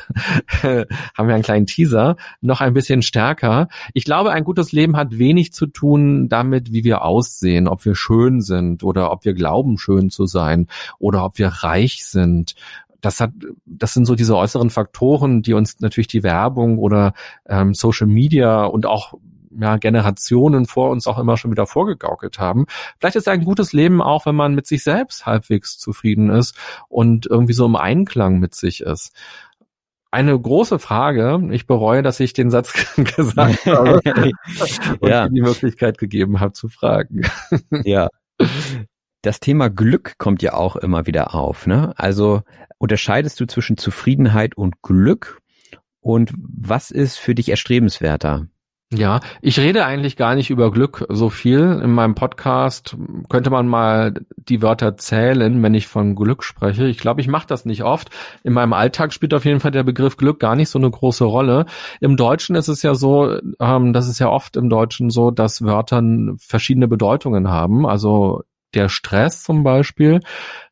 (laughs) haben wir einen kleinen Teaser, noch ein bisschen stärker. Ich glaube, ein gutes Leben hat wenig zu tun damit, wie wir aussehen, ob wir schön sind oder ob wir glauben, schön zu sein oder ob wir reich sind das hat, das sind so diese äußeren Faktoren, die uns natürlich die Werbung oder ähm, Social Media und auch ja, Generationen vor uns auch immer schon wieder vorgegaukelt haben. Vielleicht ist ein gutes Leben auch, wenn man mit sich selbst halbwegs zufrieden ist und irgendwie so im Einklang mit sich ist. Eine große Frage, ich bereue, dass ich den Satz (laughs) gesagt habe (laughs) und ja. die Möglichkeit gegeben habe zu fragen. ja. (laughs) Das Thema Glück kommt ja auch immer wieder auf. Ne? Also unterscheidest du zwischen Zufriedenheit und Glück? Und was ist für dich erstrebenswerter? Ja, ich rede eigentlich gar nicht über Glück so viel. In meinem Podcast könnte man mal die Wörter zählen, wenn ich von Glück spreche. Ich glaube, ich mache das nicht oft. In meinem Alltag spielt auf jeden Fall der Begriff Glück gar nicht so eine große Rolle. Im Deutschen ist es ja so, ähm, das ist ja oft im Deutschen so, dass Wörter verschiedene Bedeutungen haben. Also der Stress zum Beispiel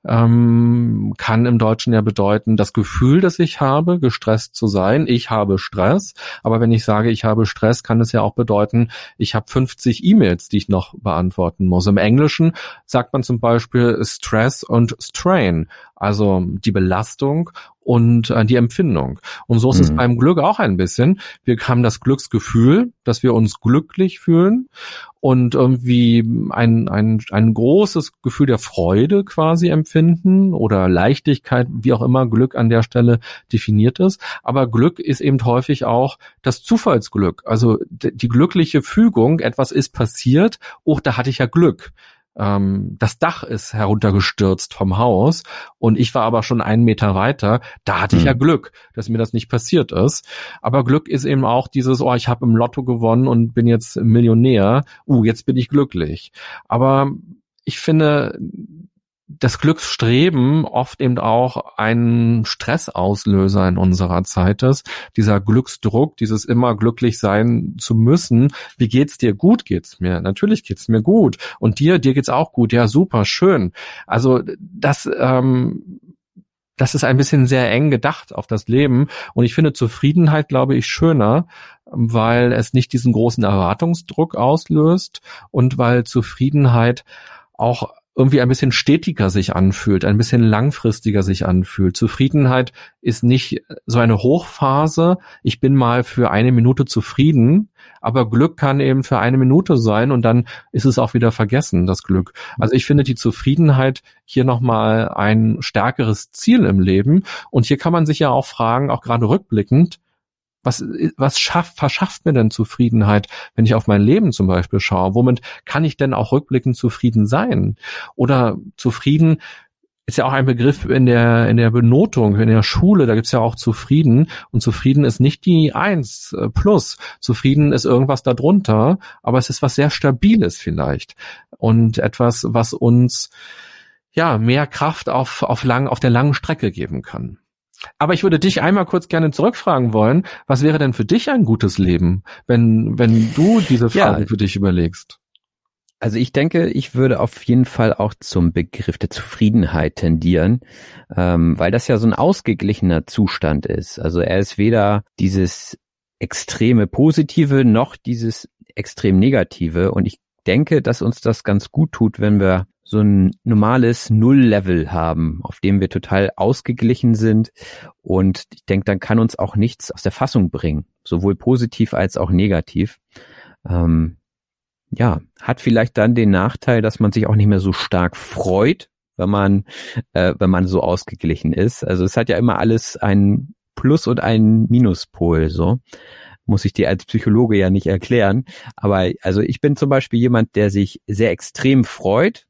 ähm, kann im Deutschen ja bedeuten, das Gefühl, das ich habe, gestresst zu sein. Ich habe Stress. Aber wenn ich sage, ich habe Stress, kann es ja auch bedeuten, ich habe 50 E-Mails, die ich noch beantworten muss. Im Englischen sagt man zum Beispiel Stress und Strain, also die Belastung und äh, die Empfindung. Und so ist mhm. es beim Glück auch ein bisschen. Wir haben das Glücksgefühl, dass wir uns glücklich fühlen und irgendwie ein, ein, ein großes Gefühl der Freude quasi empfinden oder Leichtigkeit, wie auch immer Glück an der Stelle definiert ist. Aber Glück ist eben häufig auch das Zufallsglück, also die glückliche Fügung, etwas ist passiert, oh, da hatte ich ja Glück. ähm, das Dach ist heruntergestürzt vom Haus und ich war aber schon einen Meter weiter. Da hatte ich ja mhm. Glück, dass mir das nicht passiert ist. Aber Glück ist eben auch dieses, oh, ich habe im Lotto gewonnen und bin jetzt Millionär. Uh, jetzt bin ich glücklich. Aber ich finde, das Glücksstreben oft eben auch ein Stressauslöser in unserer Zeit ist. Dieser Glücksdruck, dieses immer glücklich sein zu müssen. Wie geht's dir? Gut geht's mir. Natürlich geht's mir gut. Und dir, dir geht's auch gut. Ja, super, schön. Also das, ähm, das ist ein bisschen sehr eng gedacht auf das Leben. Und ich finde Zufriedenheit, glaube ich, schöner, weil es nicht diesen großen Erwartungsdruck auslöst und weil Zufriedenheit auch irgendwie ein bisschen stetiger sich anfühlt, ein bisschen langfristiger sich anfühlt. Zufriedenheit ist nicht so eine Hochphase, ich bin mal für eine Minute zufrieden, aber Glück kann eben für eine Minute sein und dann ist es auch wieder vergessen, das Glück. Also ich finde die Zufriedenheit hier nochmal ein stärkeres Ziel im Leben und hier kann man sich ja auch fragen, auch gerade rückblickend, was, was schafft, verschafft mir denn Zufriedenheit, wenn ich auf mein Leben zum Beispiel schaue? Womit kann ich denn auch rückblickend zufrieden sein? Oder zufrieden ist ja auch ein Begriff in der, in der Benotung, in der Schule, da gibt's ja auch zufrieden. Und zufrieden ist nicht die Eins äh, plus. Zufrieden ist irgendwas darunter, aber es ist was sehr Stabiles vielleicht. Und etwas, was uns ja mehr Kraft auf, auf lang, auf der langen Strecke geben kann. Aber ich würde dich einmal kurz gerne zurückfragen wollen, was wäre denn für dich ein gutes Leben, wenn, wenn du diese Frage ja, für dich überlegst? Also ich denke, ich würde auf jeden Fall auch zum Begriff der Zufriedenheit tendieren, ähm, weil das ja so ein ausgeglichener Zustand ist. Also er ist weder dieses extreme Positive noch dieses extrem Negative. Und ich denke, dass uns das ganz gut tut, wenn wir so ein normales Null-Level haben, auf dem wir total ausgeglichen sind. Und ich denke, dann kann uns auch nichts aus der Fassung bringen, sowohl positiv als auch negativ. Ähm, ja, hat vielleicht dann den Nachteil, dass man sich auch nicht mehr so stark freut, wenn man, äh, wenn man so ausgeglichen ist. Also es hat ja immer alles ein Plus und ein Minuspol, so muss ich dir als Psychologe ja nicht erklären. Aber also ich bin zum Beispiel jemand, der sich sehr extrem freut,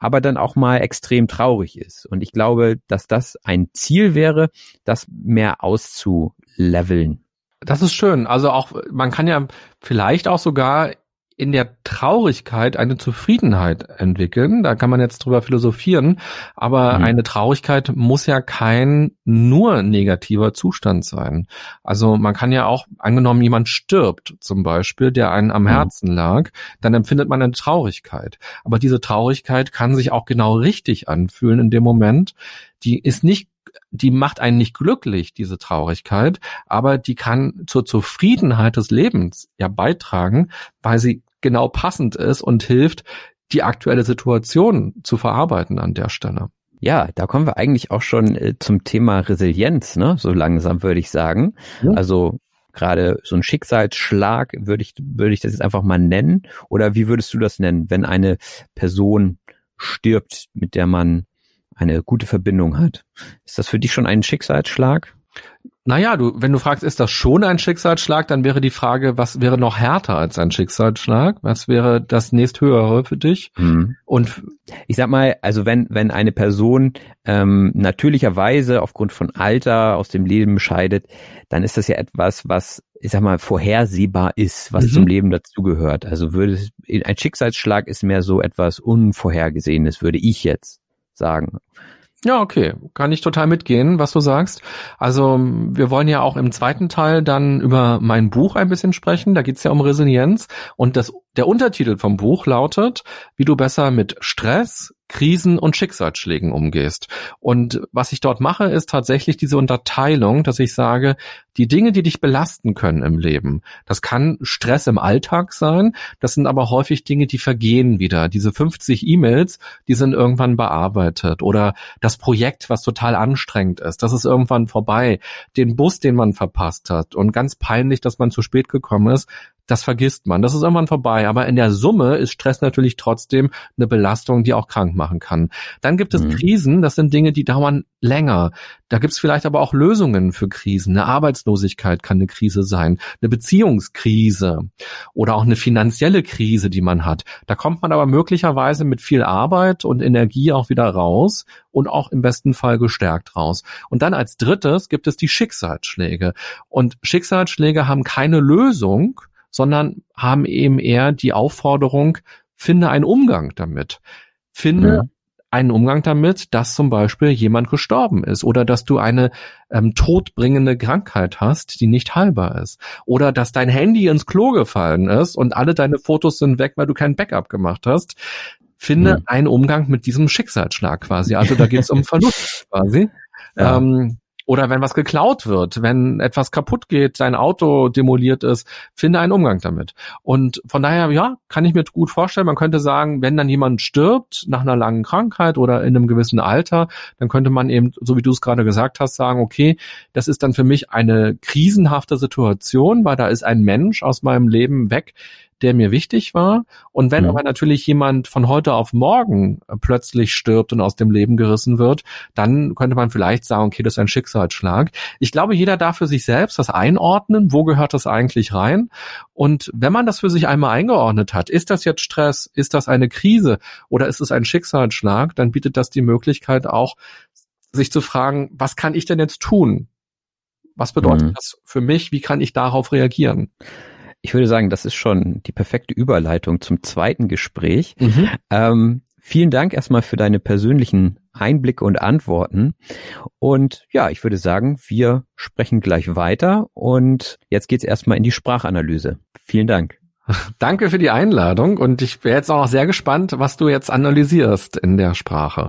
aber dann auch mal extrem traurig ist. Und ich glaube, dass das ein Ziel wäre, das mehr auszuleveln. Das ist schön. Also auch, man kann ja vielleicht auch sogar in der Traurigkeit eine Zufriedenheit entwickeln. Da kann man jetzt drüber philosophieren. Aber mhm. eine Traurigkeit muss ja kein nur negativer Zustand sein. Also man kann ja auch, angenommen jemand stirbt zum Beispiel, der einen am mhm. Herzen lag, dann empfindet man eine Traurigkeit. Aber diese Traurigkeit kann sich auch genau richtig anfühlen in dem Moment. Die ist nicht die macht einen nicht glücklich, diese Traurigkeit, aber die kann zur Zufriedenheit des Lebens ja beitragen, weil sie genau passend ist und hilft, die aktuelle Situation zu verarbeiten an der Stelle. Ja, da kommen wir eigentlich auch schon äh, zum Thema Resilienz, ne? So langsam würde ich sagen. Ja. Also gerade so ein Schicksalsschlag würde ich würde ich das jetzt einfach mal nennen oder wie würdest du das nennen, wenn eine Person stirbt, mit der man eine gute Verbindung hat? Ist das für dich schon ein Schicksalsschlag? Naja, du, wenn du fragst, ist das schon ein Schicksalsschlag, dann wäre die Frage, was wäre noch härter als ein Schicksalsschlag? Was wäre das nächsthöhere für dich? Mhm. Und ich sag mal, also wenn, wenn eine Person ähm, natürlicherweise aufgrund von Alter aus dem Leben scheidet, dann ist das ja etwas, was, ich sag mal, vorhersehbar ist, was mhm. zum Leben dazugehört. Also würde ein Schicksalsschlag ist mehr so etwas Unvorhergesehenes, würde ich jetzt sagen. Ja, okay. Kann ich total mitgehen, was du sagst. Also wir wollen ja auch im zweiten Teil dann über mein Buch ein bisschen sprechen. Da geht's ja um Resilienz. Und das, der Untertitel vom Buch lautet, wie du besser mit Stress, Krisen und Schicksalsschlägen umgehst. Und was ich dort mache, ist tatsächlich diese Unterteilung, dass ich sage, die Dinge, die dich belasten können im Leben, das kann Stress im Alltag sein, das sind aber häufig Dinge, die vergehen wieder. Diese 50 E-Mails, die sind irgendwann bearbeitet oder das Projekt, was total anstrengend ist, das ist irgendwann vorbei. Den Bus, den man verpasst hat und ganz peinlich, dass man zu spät gekommen ist, das vergisst man. Das ist irgendwann vorbei. Aber in der Summe ist Stress natürlich trotzdem eine Belastung, die auch krank machen kann. Dann gibt es mhm. Krisen, das sind Dinge, die dauern länger. Da gibt es vielleicht aber auch Lösungen für Krisen. Eine Arbeitslosigkeit kann eine Krise sein, eine Beziehungskrise oder auch eine finanzielle Krise, die man hat. Da kommt man aber möglicherweise mit viel Arbeit und Energie auch wieder raus und auch im besten Fall gestärkt raus. Und dann als drittes gibt es die Schicksalsschläge. Und Schicksalsschläge haben keine Lösung, sondern haben eben eher die Aufforderung, finde einen Umgang damit. Finde ja. einen Umgang damit, dass zum Beispiel jemand gestorben ist oder dass du eine ähm, todbringende Krankheit hast, die nicht heilbar ist. Oder dass dein Handy ins Klo gefallen ist und alle deine Fotos sind weg, weil du kein Backup gemacht hast. Finde mhm. einen Umgang mit diesem Schicksalsschlag quasi. Also da geht es um (laughs) Verlust quasi. Ja. Ähm, oder wenn was geklaut wird, wenn etwas kaputt geht, dein Auto demoliert ist, finde einen Umgang damit. Und von daher, ja, kann ich mir gut vorstellen, man könnte sagen, wenn dann jemand stirbt nach einer langen Krankheit oder in einem gewissen Alter, dann könnte man eben, so wie du es gerade gesagt hast, sagen, okay, das ist dann für mich eine krisenhafte Situation, weil da ist ein Mensch aus meinem Leben weg, der mir wichtig war. Und wenn mhm. aber natürlich jemand von heute auf morgen äh, plötzlich stirbt und aus dem Leben gerissen wird, dann könnte man vielleicht sagen, okay, das ist ein Schicksalsschlag. Ich glaube, jeder darf für sich selbst das einordnen. Wo gehört das eigentlich rein? Und wenn man das für sich einmal eingeordnet hat, ist das jetzt Stress? Ist das eine Krise? Oder ist es ein Schicksalsschlag? Dann bietet das die Möglichkeit auch, sich zu fragen, was kann ich denn jetzt tun? Was bedeutet mhm. das für mich? Wie kann ich darauf reagieren? Ich würde sagen, das ist schon die perfekte Überleitung zum zweiten Gespräch. Mhm. Ähm, vielen Dank erstmal für deine persönlichen Einblicke und Antworten. Und ja, ich würde sagen, wir sprechen gleich weiter und jetzt geht's erstmal in die Sprachanalyse. Vielen Dank. Danke für die Einladung und ich wäre jetzt auch sehr gespannt, was du jetzt analysierst in der Sprache.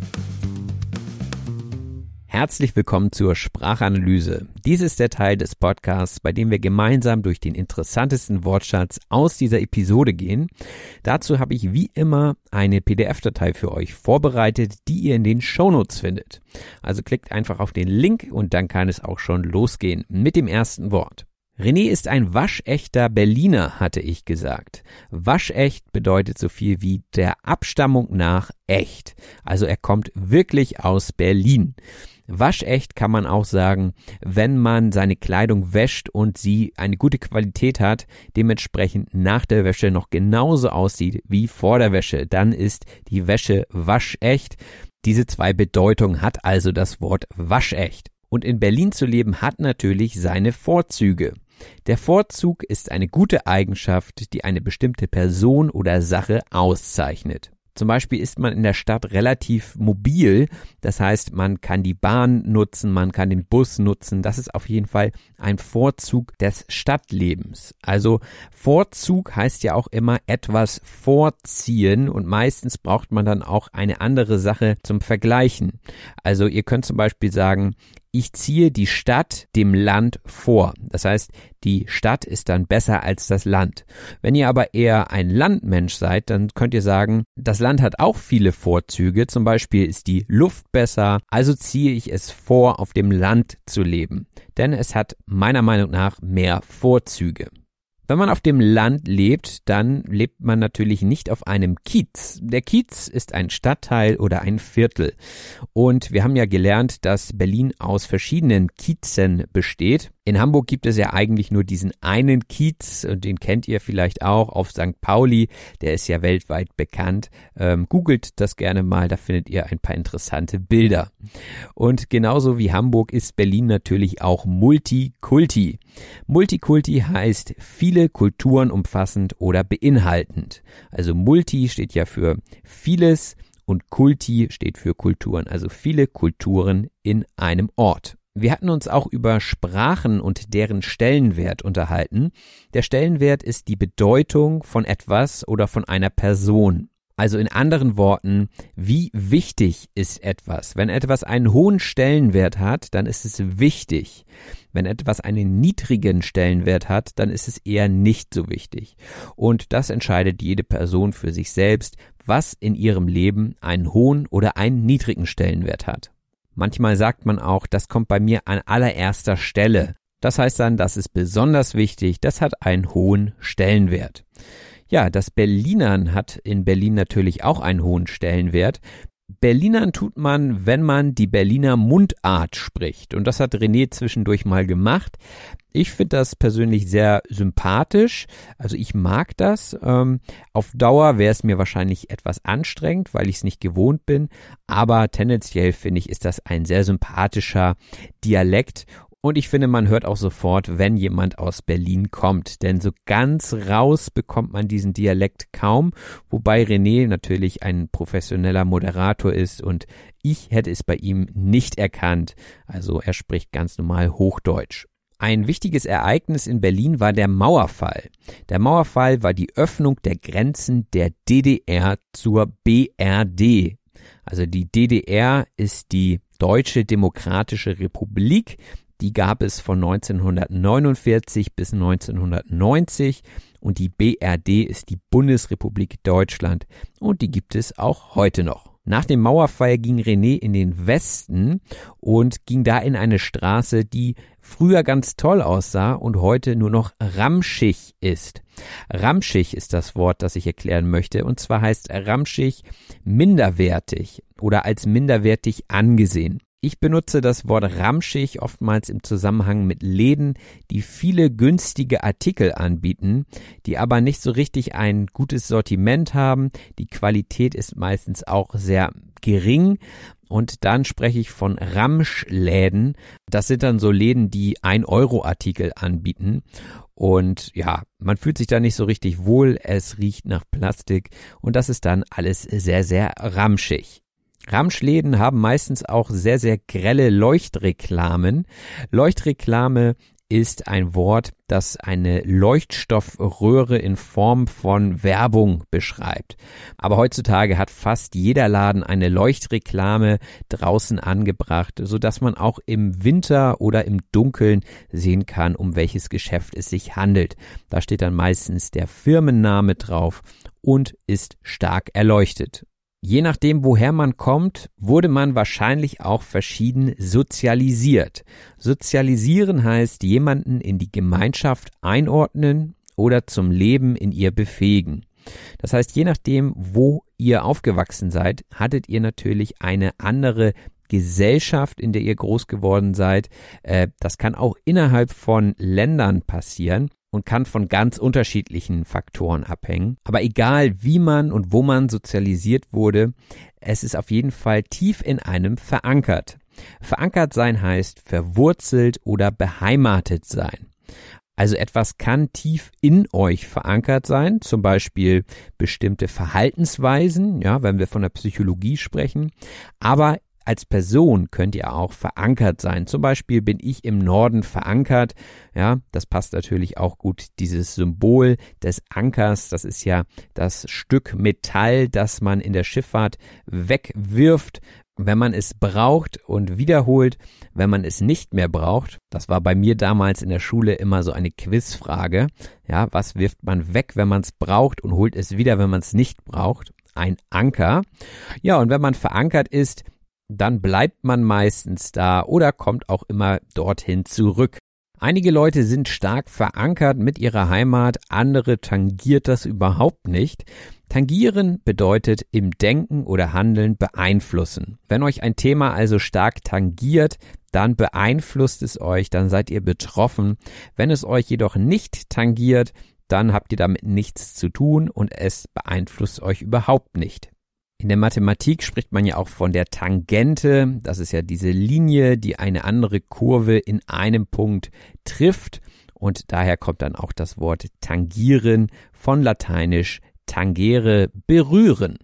Herzlich willkommen zur Sprachanalyse. Dies ist der Teil des Podcasts, bei dem wir gemeinsam durch den interessantesten Wortschatz aus dieser Episode gehen. Dazu habe ich wie immer eine PDF-Datei für euch vorbereitet, die ihr in den Shownotes findet. Also klickt einfach auf den Link und dann kann es auch schon losgehen mit dem ersten Wort. René ist ein waschechter Berliner, hatte ich gesagt. Waschecht bedeutet so viel wie der Abstammung nach echt. Also er kommt wirklich aus Berlin. Waschecht kann man auch sagen, wenn man seine Kleidung wäscht und sie eine gute Qualität hat, dementsprechend nach der Wäsche noch genauso aussieht wie vor der Wäsche, dann ist die Wäsche waschecht. Diese zwei Bedeutungen hat also das Wort waschecht. Und in Berlin zu leben hat natürlich seine Vorzüge. Der Vorzug ist eine gute Eigenschaft, die eine bestimmte Person oder Sache auszeichnet. Zum Beispiel ist man in der Stadt relativ mobil. Das heißt, man kann die Bahn nutzen, man kann den Bus nutzen. Das ist auf jeden Fall ein Vorzug des Stadtlebens. Also Vorzug heißt ja auch immer etwas vorziehen und meistens braucht man dann auch eine andere Sache zum Vergleichen. Also ihr könnt zum Beispiel sagen, ich ziehe die Stadt dem Land vor. Das heißt, die Stadt ist dann besser als das Land. Wenn ihr aber eher ein Landmensch seid, dann könnt ihr sagen, das Land hat auch viele Vorzüge. Zum Beispiel ist die Luft besser, also ziehe ich es vor, auf dem Land zu leben. Denn es hat meiner Meinung nach mehr Vorzüge. Wenn man auf dem Land lebt, dann lebt man natürlich nicht auf einem Kiez. Der Kiez ist ein Stadtteil oder ein Viertel. Und wir haben ja gelernt, dass Berlin aus verschiedenen Kiezen besteht. In Hamburg gibt es ja eigentlich nur diesen einen Kiez und den kennt ihr vielleicht auch auf St. Pauli. Der ist ja weltweit bekannt. Ähm, googelt das gerne mal, da findet ihr ein paar interessante Bilder. Und genauso wie Hamburg ist Berlin natürlich auch Multikulti. Multikulti heißt viele Kulturen umfassend oder beinhaltend. Also Multi steht ja für vieles und Kulti steht für Kulturen, also viele Kulturen in einem Ort. Wir hatten uns auch über Sprachen und deren Stellenwert unterhalten. Der Stellenwert ist die Bedeutung von etwas oder von einer Person. Also in anderen Worten, wie wichtig ist etwas? Wenn etwas einen hohen Stellenwert hat, dann ist es wichtig. Wenn etwas einen niedrigen Stellenwert hat, dann ist es eher nicht so wichtig. Und das entscheidet jede Person für sich selbst, was in ihrem Leben einen hohen oder einen niedrigen Stellenwert hat. Manchmal sagt man auch, das kommt bei mir an allererster Stelle. Das heißt dann, das ist besonders wichtig, das hat einen hohen Stellenwert. Ja, das Berlinern hat in Berlin natürlich auch einen hohen Stellenwert. Berlinern tut man, wenn man die Berliner Mundart spricht. Und das hat René zwischendurch mal gemacht. Ich finde das persönlich sehr sympathisch. Also ich mag das. Ähm, auf Dauer wäre es mir wahrscheinlich etwas anstrengend, weil ich es nicht gewohnt bin. Aber tendenziell finde ich, ist das ein sehr sympathischer Dialekt. Und ich finde, man hört auch sofort, wenn jemand aus Berlin kommt. Denn so ganz raus bekommt man diesen Dialekt kaum. Wobei René natürlich ein professioneller Moderator ist und ich hätte es bei ihm nicht erkannt. Also er spricht ganz normal Hochdeutsch. Ein wichtiges Ereignis in Berlin war der Mauerfall. Der Mauerfall war die Öffnung der Grenzen der DDR zur BRD. Also die DDR ist die Deutsche Demokratische Republik. Die gab es von 1949 bis 1990 und die BRD ist die Bundesrepublik Deutschland und die gibt es auch heute noch. Nach dem Mauerfall ging René in den Westen und ging da in eine Straße, die früher ganz toll aussah und heute nur noch ramschig ist. Ramschig ist das Wort, das ich erklären möchte, und zwar heißt ramschig minderwertig oder als minderwertig angesehen. Ich benutze das Wort ramschig oftmals im Zusammenhang mit Läden, die viele günstige Artikel anbieten, die aber nicht so richtig ein gutes Sortiment haben. Die Qualität ist meistens auch sehr gering. Und dann spreche ich von Ramschläden. Das sind dann so Läden, die 1-Euro-Artikel anbieten. Und ja, man fühlt sich da nicht so richtig wohl. Es riecht nach Plastik. Und das ist dann alles sehr, sehr ramschig. Ramschläden haben meistens auch sehr, sehr grelle Leuchtreklamen. Leuchtreklame ist ein Wort, das eine Leuchtstoffröhre in Form von Werbung beschreibt. Aber heutzutage hat fast jeder Laden eine Leuchtreklame draußen angebracht, so dass man auch im Winter oder im Dunkeln sehen kann, um welches Geschäft es sich handelt. Da steht dann meistens der Firmenname drauf und ist stark erleuchtet. Je nachdem, woher man kommt, wurde man wahrscheinlich auch verschieden sozialisiert. Sozialisieren heißt jemanden in die Gemeinschaft einordnen oder zum Leben in ihr befähigen. Das heißt, je nachdem, wo ihr aufgewachsen seid, hattet ihr natürlich eine andere Gesellschaft, in der ihr groß geworden seid. Äh, das kann auch innerhalb von Ländern passieren und kann von ganz unterschiedlichen Faktoren abhängen. Aber egal, wie man und wo man sozialisiert wurde, es ist auf jeden Fall tief in einem verankert. Verankert sein heißt verwurzelt oder beheimatet sein. Also etwas kann tief in euch verankert sein, zum Beispiel bestimmte Verhaltensweisen, ja, wenn wir von der Psychologie sprechen, aber als Person könnt ihr auch verankert sein. Zum Beispiel bin ich im Norden verankert. Ja, das passt natürlich auch gut. Dieses Symbol des Ankers, das ist ja das Stück Metall, das man in der Schifffahrt wegwirft, wenn man es braucht und wiederholt, wenn man es nicht mehr braucht. Das war bei mir damals in der Schule immer so eine Quizfrage. Ja, was wirft man weg, wenn man es braucht und holt es wieder, wenn man es nicht braucht? Ein Anker. Ja, und wenn man verankert ist, dann bleibt man meistens da oder kommt auch immer dorthin zurück. Einige Leute sind stark verankert mit ihrer Heimat, andere tangiert das überhaupt nicht. Tangieren bedeutet im Denken oder Handeln beeinflussen. Wenn euch ein Thema also stark tangiert, dann beeinflusst es euch, dann seid ihr betroffen. Wenn es euch jedoch nicht tangiert, dann habt ihr damit nichts zu tun und es beeinflusst euch überhaupt nicht. In der Mathematik spricht man ja auch von der Tangente. Das ist ja diese Linie, die eine andere Kurve in einem Punkt trifft. Und daher kommt dann auch das Wort tangieren von lateinisch tangere berühren.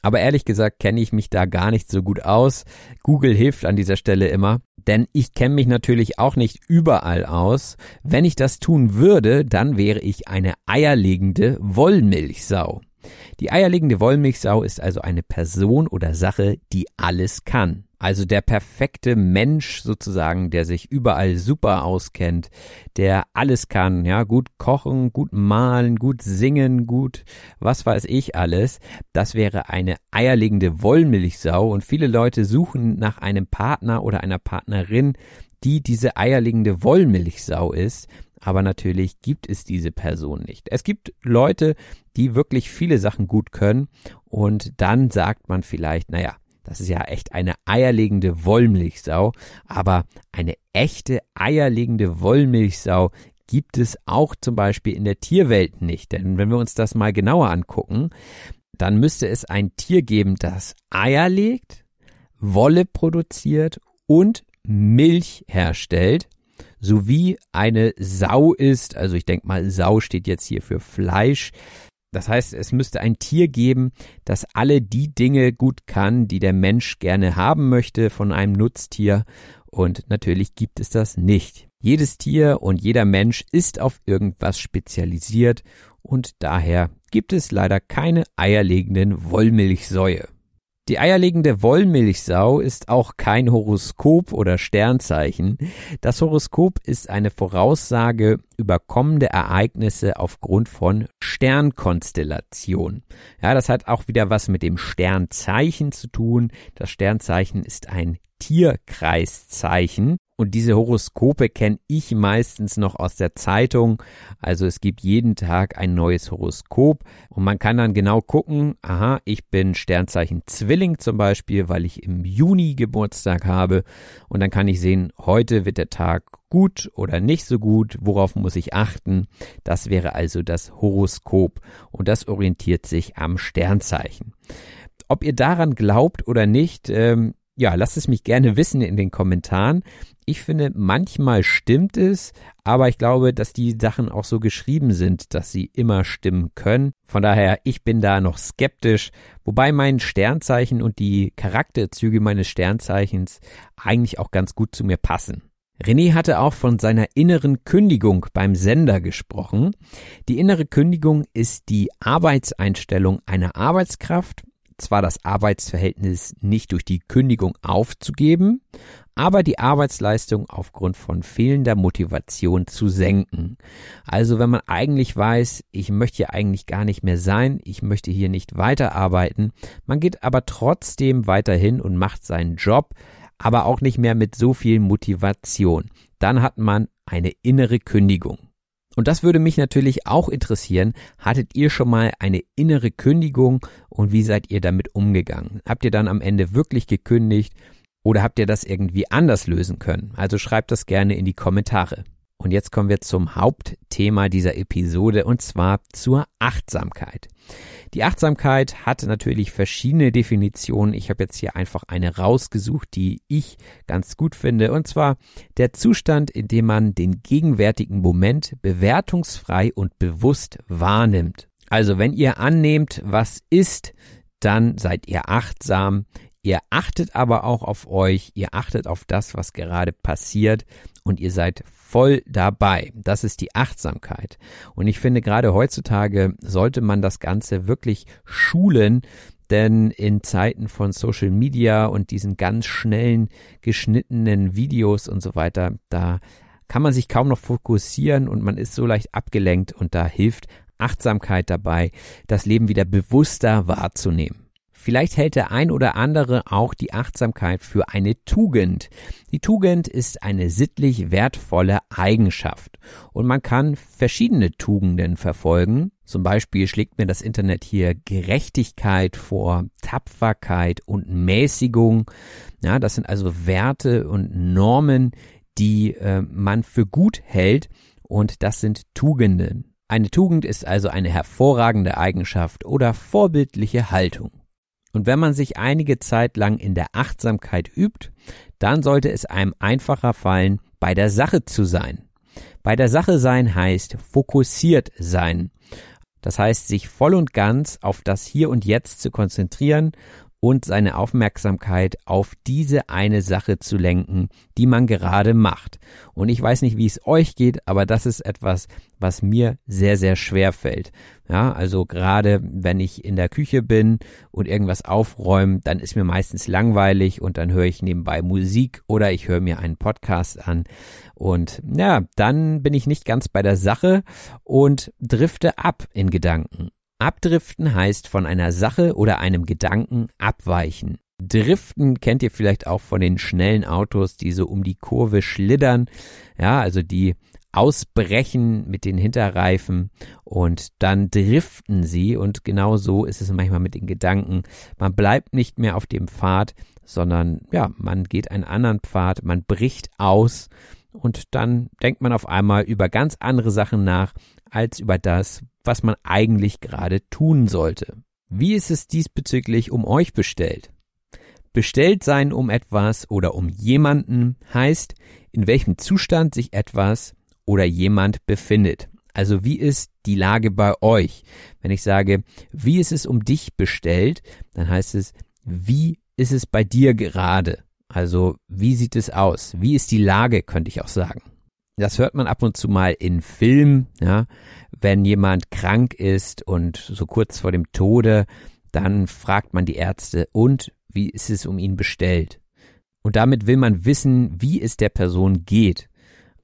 Aber ehrlich gesagt kenne ich mich da gar nicht so gut aus. Google hilft an dieser Stelle immer, denn ich kenne mich natürlich auch nicht überall aus. Wenn ich das tun würde, dann wäre ich eine eierlegende Wollmilchsau. Die eierlegende Wollmilchsau ist also eine Person oder Sache, die alles kann. Also der perfekte Mensch sozusagen, der sich überall super auskennt, der alles kann, ja, gut kochen, gut malen, gut singen, gut, was weiß ich alles. Das wäre eine eierlegende Wollmilchsau und viele Leute suchen nach einem Partner oder einer Partnerin, die diese eierlegende Wollmilchsau ist, aber natürlich gibt es diese Person nicht. Es gibt Leute, die wirklich viele Sachen gut können und dann sagt man vielleicht, naja, das ist ja echt eine eierlegende Wollmilchsau, aber eine echte eierlegende Wollmilchsau gibt es auch zum Beispiel in der Tierwelt nicht. Denn wenn wir uns das mal genauer angucken, dann müsste es ein Tier geben, das Eier legt, Wolle produziert und Milch herstellt sowie eine Sau ist, also ich denke mal, Sau steht jetzt hier für Fleisch. Das heißt, es müsste ein Tier geben, das alle die Dinge gut kann, die der Mensch gerne haben möchte von einem Nutztier. Und natürlich gibt es das nicht. Jedes Tier und jeder Mensch ist auf irgendwas spezialisiert und daher gibt es leider keine eierlegenden Wollmilchsäue. Die eierlegende Wollmilchsau ist auch kein Horoskop oder Sternzeichen. Das Horoskop ist eine Voraussage über kommende Ereignisse aufgrund von Sternkonstellation. Ja, das hat auch wieder was mit dem Sternzeichen zu tun. Das Sternzeichen ist ein Tierkreiszeichen. Und diese Horoskope kenne ich meistens noch aus der Zeitung. Also es gibt jeden Tag ein neues Horoskop und man kann dann genau gucken, aha, ich bin Sternzeichen Zwilling zum Beispiel, weil ich im Juni Geburtstag habe. Und dann kann ich sehen, heute wird der Tag gut oder nicht so gut, worauf muss ich achten. Das wäre also das Horoskop und das orientiert sich am Sternzeichen. Ob ihr daran glaubt oder nicht, ähm, ja, lasst es mich gerne wissen in den Kommentaren. Ich finde, manchmal stimmt es, aber ich glaube, dass die Sachen auch so geschrieben sind, dass sie immer stimmen können. Von daher, ich bin da noch skeptisch, wobei mein Sternzeichen und die Charakterzüge meines Sternzeichens eigentlich auch ganz gut zu mir passen. René hatte auch von seiner inneren Kündigung beim Sender gesprochen. Die innere Kündigung ist die Arbeitseinstellung einer Arbeitskraft zwar das Arbeitsverhältnis nicht durch die Kündigung aufzugeben, aber die Arbeitsleistung aufgrund von fehlender Motivation zu senken. Also wenn man eigentlich weiß, ich möchte hier eigentlich gar nicht mehr sein, ich möchte hier nicht weiterarbeiten, man geht aber trotzdem weiterhin und macht seinen Job, aber auch nicht mehr mit so viel Motivation. Dann hat man eine innere Kündigung. Und das würde mich natürlich auch interessieren. Hattet ihr schon mal eine innere Kündigung und wie seid ihr damit umgegangen? Habt ihr dann am Ende wirklich gekündigt oder habt ihr das irgendwie anders lösen können? Also schreibt das gerne in die Kommentare. Und jetzt kommen wir zum Hauptthema dieser Episode und zwar zur Achtsamkeit. Die Achtsamkeit hat natürlich verschiedene Definitionen. Ich habe jetzt hier einfach eine rausgesucht, die ich ganz gut finde. Und zwar der Zustand, in dem man den gegenwärtigen Moment bewertungsfrei und bewusst wahrnimmt. Also wenn ihr annehmt, was ist, dann seid ihr achtsam. Ihr achtet aber auch auf euch, ihr achtet auf das, was gerade passiert und ihr seid voll dabei. Das ist die Achtsamkeit. Und ich finde, gerade heutzutage sollte man das Ganze wirklich schulen, denn in Zeiten von Social Media und diesen ganz schnellen geschnittenen Videos und so weiter, da kann man sich kaum noch fokussieren und man ist so leicht abgelenkt und da hilft Achtsamkeit dabei, das Leben wieder bewusster wahrzunehmen. Vielleicht hält der ein oder andere auch die Achtsamkeit für eine Tugend. Die Tugend ist eine sittlich wertvolle Eigenschaft und man kann verschiedene Tugenden verfolgen. Zum Beispiel schlägt mir das Internet hier Gerechtigkeit vor, Tapferkeit und Mäßigung. Ja, das sind also Werte und Normen, die äh, man für gut hält und das sind Tugenden. Eine Tugend ist also eine hervorragende Eigenschaft oder vorbildliche Haltung. Und wenn man sich einige Zeit lang in der Achtsamkeit übt, dann sollte es einem einfacher fallen, bei der Sache zu sein. Bei der Sache sein heißt fokussiert sein. Das heißt, sich voll und ganz auf das Hier und Jetzt zu konzentrieren und seine Aufmerksamkeit auf diese eine Sache zu lenken, die man gerade macht. Und ich weiß nicht, wie es euch geht, aber das ist etwas, was mir sehr, sehr schwer fällt. Ja, also gerade wenn ich in der Küche bin und irgendwas aufräume, dann ist mir meistens langweilig und dann höre ich nebenbei Musik oder ich höre mir einen Podcast an. Und ja, dann bin ich nicht ganz bei der Sache und drifte ab in Gedanken. Abdriften heißt von einer Sache oder einem Gedanken abweichen. Driften kennt ihr vielleicht auch von den schnellen Autos, die so um die Kurve schlittern. Ja, also die ausbrechen mit den Hinterreifen und dann driften sie und genau so ist es manchmal mit den Gedanken. Man bleibt nicht mehr auf dem Pfad, sondern ja, man geht einen anderen Pfad, man bricht aus und dann denkt man auf einmal über ganz andere Sachen nach als über das, was man eigentlich gerade tun sollte. Wie ist es diesbezüglich um euch bestellt? Bestellt sein um etwas oder um jemanden heißt, in welchem Zustand sich etwas oder jemand befindet. Also wie ist die Lage bei euch? Wenn ich sage, wie ist es um dich bestellt, dann heißt es, wie ist es bei dir gerade? Also wie sieht es aus? Wie ist die Lage, könnte ich auch sagen. Das hört man ab und zu mal in Filmen, ja, wenn jemand krank ist und so kurz vor dem Tode, dann fragt man die Ärzte und wie ist es um ihn bestellt? Und damit will man wissen, wie es der Person geht.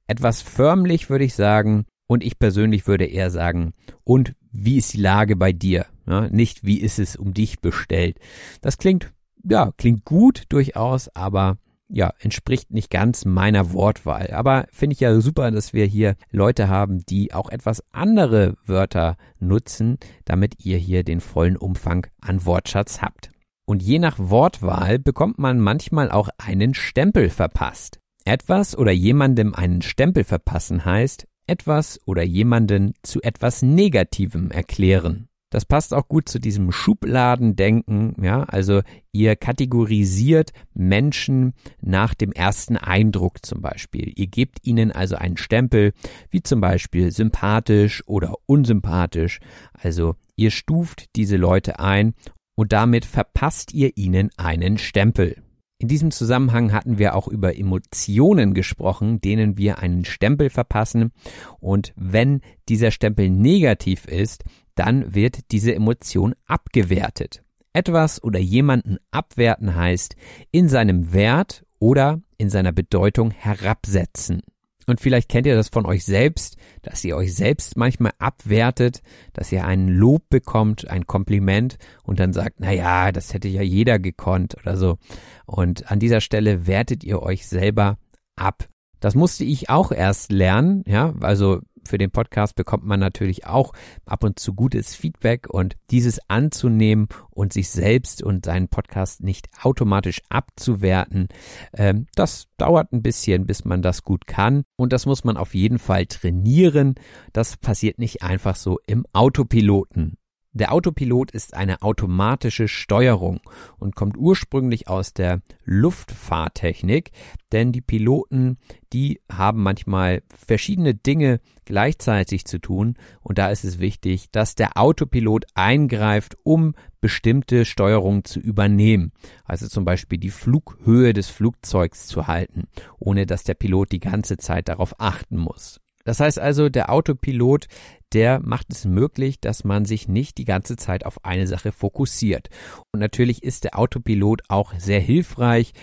Etwas förmlich würde ich sagen, und ich persönlich würde eher sagen, und wie ist die Lage bei dir? Ja, nicht wie ist es um dich bestellt. Das klingt, ja, klingt gut durchaus, aber ja, entspricht nicht ganz meiner Wortwahl. Aber finde ich ja super, dass wir hier Leute haben, die auch etwas andere Wörter nutzen, damit ihr hier den vollen Umfang an Wortschatz habt. Und je nach Wortwahl bekommt man manchmal auch einen Stempel verpasst. Etwas oder jemandem einen Stempel verpassen heißt, etwas oder jemanden zu etwas Negativem erklären. Das passt auch gut zu diesem Schubladendenken, ja, also ihr kategorisiert Menschen nach dem ersten Eindruck zum Beispiel. Ihr gebt ihnen also einen Stempel, wie zum Beispiel sympathisch oder unsympathisch. Also ihr stuft diese Leute ein und damit verpasst ihr ihnen einen Stempel. In diesem Zusammenhang hatten wir auch über Emotionen gesprochen, denen wir einen Stempel verpassen. Und wenn dieser Stempel negativ ist, dann wird diese Emotion abgewertet. Etwas oder jemanden abwerten heißt in seinem Wert oder in seiner Bedeutung herabsetzen. Und vielleicht kennt ihr das von euch selbst, dass ihr euch selbst manchmal abwertet, dass ihr einen Lob bekommt, ein Kompliment und dann sagt, na ja, das hätte ja jeder gekonnt oder so. Und an dieser Stelle wertet ihr euch selber ab. Das musste ich auch erst lernen, ja, also für den Podcast bekommt man natürlich auch ab und zu gutes Feedback und dieses anzunehmen und sich selbst und seinen Podcast nicht automatisch abzuwerten, ähm, das dauert ein bisschen, bis man das gut kann und das muss man auf jeden Fall trainieren. Das passiert nicht einfach so im Autopiloten. Der Autopilot ist eine automatische Steuerung und kommt ursprünglich aus der Luftfahrttechnik, denn die Piloten, die haben manchmal verschiedene Dinge gleichzeitig zu tun und da ist es wichtig, dass der Autopilot eingreift, um bestimmte Steuerungen zu übernehmen. Also zum Beispiel die Flughöhe des Flugzeugs zu halten, ohne dass der Pilot die ganze Zeit darauf achten muss. Das heißt also, der Autopilot, der macht es möglich, dass man sich nicht die ganze Zeit auf eine Sache fokussiert. Und natürlich ist der Autopilot auch sehr hilfreich,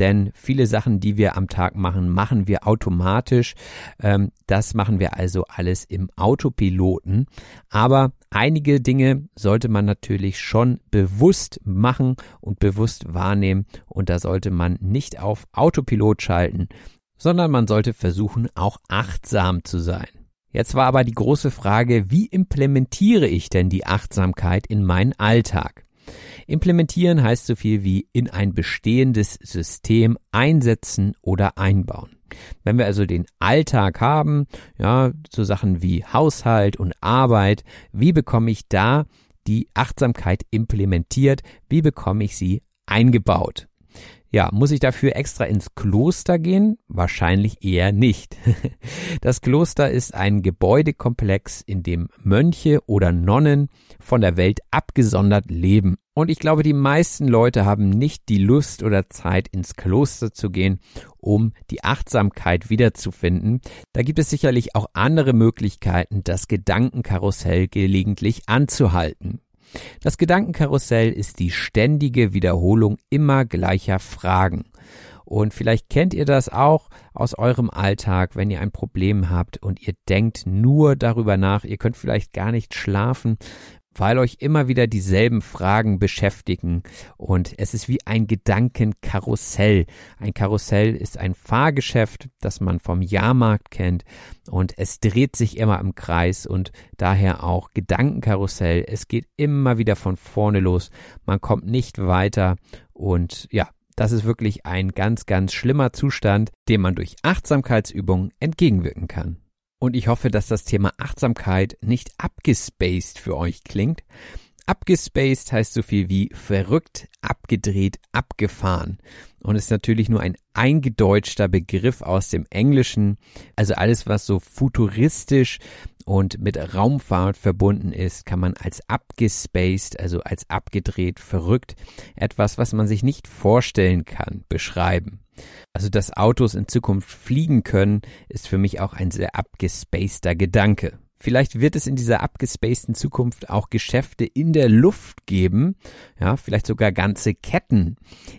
denn viele Sachen, die wir am Tag machen, machen wir automatisch. Ähm, das machen wir also alles im Autopiloten. Aber einige Dinge sollte man natürlich schon bewusst machen und bewusst wahrnehmen und da sollte man nicht auf Autopilot schalten, sondern man sollte versuchen, auch achtsam zu sein. Jetzt war aber die große Frage, wie implementiere ich denn die Achtsamkeit in meinen Alltag? Implementieren heißt so viel wie in ein bestehendes System einsetzen oder einbauen. Wenn wir also den Alltag haben, ja, so Sachen wie Haushalt und Arbeit, wie bekomme ich da die Achtsamkeit implementiert? Wie bekomme ich sie eingebaut? Ja, muss ich dafür extra ins Kloster gehen? Wahrscheinlich eher nicht. (laughs) Das Kloster ist ein Gebäudekomplex, in dem Mönche oder Nonnen von der Welt abgesondert leben. Und ich glaube, die meisten Leute haben nicht die Lust oder Zeit, ins Kloster zu gehen, um die Achtsamkeit wiederzufinden. Da gibt es sicherlich auch andere Möglichkeiten, das Gedankenkarussell gelegentlich anzuhalten. Das Gedankenkarussell ist die ständige Wiederholung immer gleicher Fragen. Und vielleicht kennt ihr das auch aus eurem Alltag, wenn ihr ein Problem habt und ihr denkt nur darüber nach, ihr könnt vielleicht gar nicht schlafen, weil euch immer wieder dieselben Fragen beschäftigen und es ist wie ein Gedankenkarussell. Ein Karussell ist ein Fahrgeschäft, das man vom Jahrmarkt kennt und es dreht sich immer im Kreis und daher auch Gedankenkarussell. Es geht immer wieder von vorne los, man kommt nicht weiter und ja, das ist wirklich ein ganz, ganz schlimmer Zustand, dem man durch Achtsamkeitsübungen entgegenwirken kann. Und ich hoffe, dass das Thema Achtsamkeit nicht abgespaced für euch klingt. Abgespaced heißt so viel wie verrückt, abgedreht, abgefahren und ist natürlich nur ein eingedeutschter Begriff aus dem Englischen. Also alles, was so futuristisch und mit Raumfahrt verbunden ist, kann man als abgespaced, also als abgedreht, verrückt, etwas, was man sich nicht vorstellen kann, beschreiben. Also, dass Autos in Zukunft fliegen können, ist für mich auch ein sehr abgespaceder Gedanke. Vielleicht wird es in dieser abgespaceden Zukunft auch Geschäfte in der Luft geben, ja, vielleicht sogar ganze Ketten.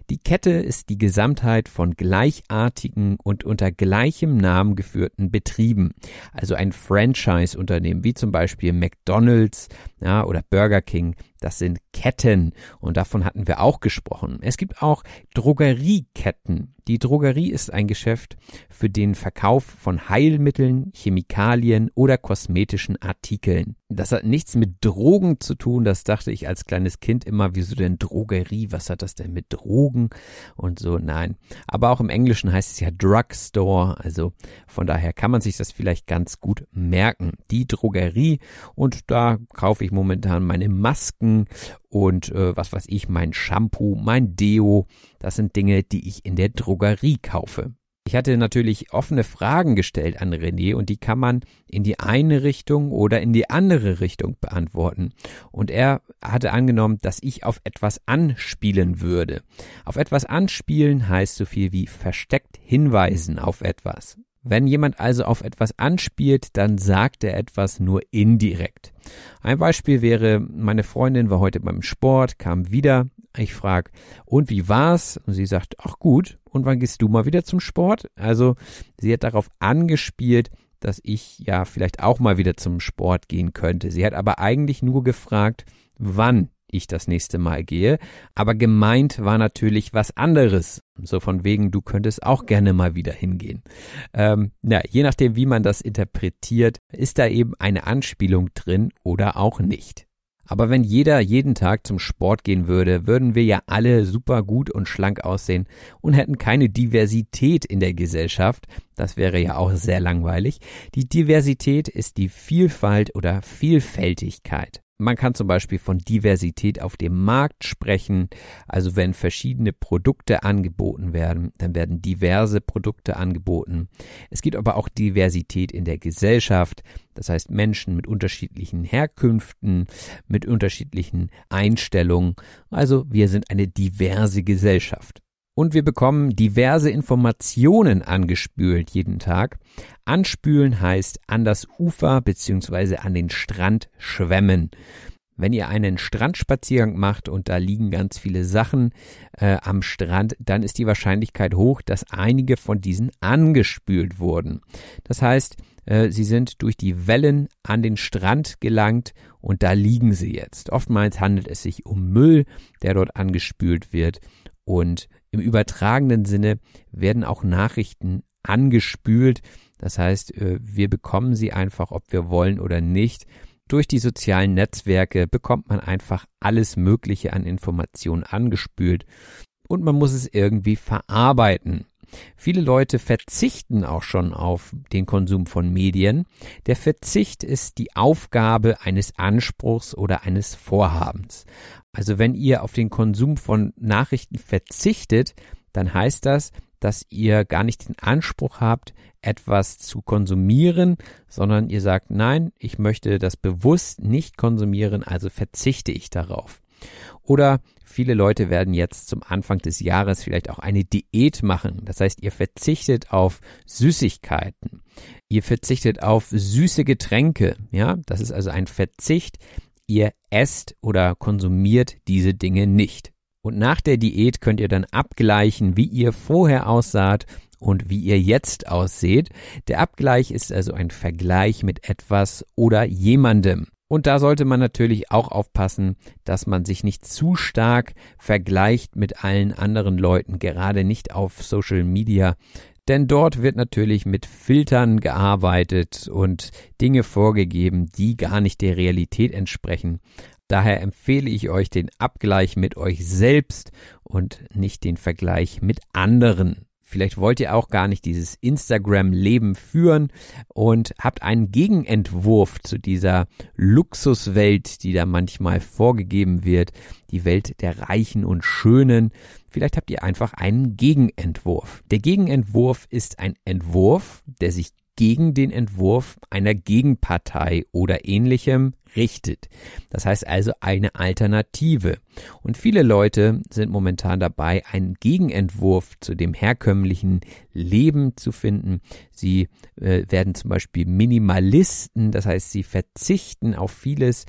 Die Kette ist die Gesamtheit von gleichartigen und unter gleichem Namen geführten Betrieben. Also ein Franchise-Unternehmen, wie zum Beispiel McDonald's, ja, oder Burger King. Das sind Ketten und davon hatten wir auch gesprochen. Es gibt auch Drogerieketten. Die Drogerie ist ein Geschäft für den Verkauf von Heilmitteln, Chemikalien oder kosmetischen Artikeln. Das hat nichts mit Drogen zu tun, das dachte ich als kleines Kind immer, wieso denn Drogerie, was hat das denn mit Drogen und so, nein. Aber auch im Englischen heißt es ja Drugstore, also von daher kann man sich das vielleicht ganz gut merken. Die Drogerie und da kaufe ich momentan meine Masken und äh, was weiß ich, mein Shampoo, mein Deo, das sind Dinge, die ich in der Drogerie kaufe. Ich hatte natürlich offene Fragen gestellt an René und die kann man in die eine Richtung oder in die andere Richtung beantworten. Und er hatte angenommen, dass ich auf etwas anspielen würde. Auf etwas anspielen heißt so viel wie versteckt hinweisen auf etwas. Wenn jemand also auf etwas anspielt, dann sagt er etwas nur indirekt. Ein Beispiel wäre, meine Freundin war heute beim Sport, kam wieder. Ich frage, und wie war's? Und sie sagt, ach gut. Und wann gehst du mal wieder zum Sport? Also sie hat darauf angespielt, dass ich ja vielleicht auch mal wieder zum Sport gehen könnte. Sie hat aber eigentlich nur gefragt, wann ich das nächste Mal gehe. Aber gemeint war natürlich was anderes. So von wegen, du könntest auch gerne mal wieder hingehen. Ähm, ja, je nachdem, wie man das interpretiert, ist da eben eine Anspielung drin oder auch nicht. Aber wenn jeder jeden Tag zum Sport gehen würde, würden wir ja alle super gut und schlank aussehen und hätten keine Diversität in der Gesellschaft. Das wäre ja auch sehr langweilig. Die Diversität ist die Vielfalt oder Vielfältigkeit. Man kann zum Beispiel von Diversität auf dem Markt sprechen. Also wenn verschiedene Produkte angeboten werden, dann werden diverse Produkte angeboten. Es gibt aber auch Diversität in der Gesellschaft. Das heißt Menschen mit unterschiedlichen Herkünften, mit unterschiedlichen Einstellungen. Also wir sind eine diverse Gesellschaft. Und wir bekommen diverse Informationen angespült jeden Tag. Anspülen heißt an das Ufer bzw. an den Strand schwemmen. Wenn ihr einen Strandspaziergang macht und da liegen ganz viele Sachen äh, am Strand, dann ist die Wahrscheinlichkeit hoch, dass einige von diesen angespült wurden. Das heißt, äh, sie sind durch die Wellen an den Strand gelangt und da liegen sie jetzt. Oftmals handelt es sich um Müll, der dort angespült wird und im übertragenen Sinne werden auch Nachrichten angespült. Das heißt, äh, wir bekommen sie einfach, ob wir wollen oder nicht. Durch die sozialen Netzwerke bekommt man einfach alles Mögliche an Informationen angespült und man muss es irgendwie verarbeiten. Viele Leute verzichten auch schon auf den Konsum von Medien. Der Verzicht ist die Aufgabe eines Anspruchs oder eines Vorhabens. Also wenn ihr auf den Konsum von Nachrichten verzichtet, dann heißt das, dass ihr gar nicht den Anspruch habt, etwas zu konsumieren, sondern ihr sagt, nein, ich möchte das bewusst nicht konsumieren, also verzichte ich darauf. Oder viele Leute werden jetzt zum Anfang des Jahres vielleicht auch eine Diät machen. Das heißt, ihr verzichtet auf Süßigkeiten. Ihr verzichtet auf süße Getränke. Ja, das ist also ein Verzicht. Ihr esst oder konsumiert diese Dinge nicht. Und nach der Diät könnt ihr dann abgleichen, wie ihr vorher aussaht und wie ihr jetzt ausseht. Der Abgleich ist also ein Vergleich mit etwas oder jemandem. Und da sollte man natürlich auch aufpassen, dass man sich nicht zu stark vergleicht mit allen anderen Leuten, gerade nicht auf Social Media. Denn dort wird natürlich mit Filtern gearbeitet und Dinge vorgegeben, die gar nicht der Realität entsprechen. Daher empfehle ich euch den Abgleich mit euch selbst und nicht den Vergleich mit anderen. Vielleicht wollt ihr auch gar nicht dieses Instagram-Leben führen und habt einen Gegenentwurf zu dieser Luxuswelt, die da manchmal vorgegeben wird, die Welt der Reichen und Schönen. Vielleicht habt ihr einfach einen Gegenentwurf. Der Gegenentwurf ist ein Entwurf, der sich gegen den Entwurf einer Gegenpartei oder ähnlichem richtet. Das heißt also eine Alternative. Und viele Leute sind momentan dabei, einen Gegenentwurf zu dem herkömmlichen Leben zu finden. Sie äh, werden zum Beispiel Minimalisten, das heißt, sie verzichten auf vieles,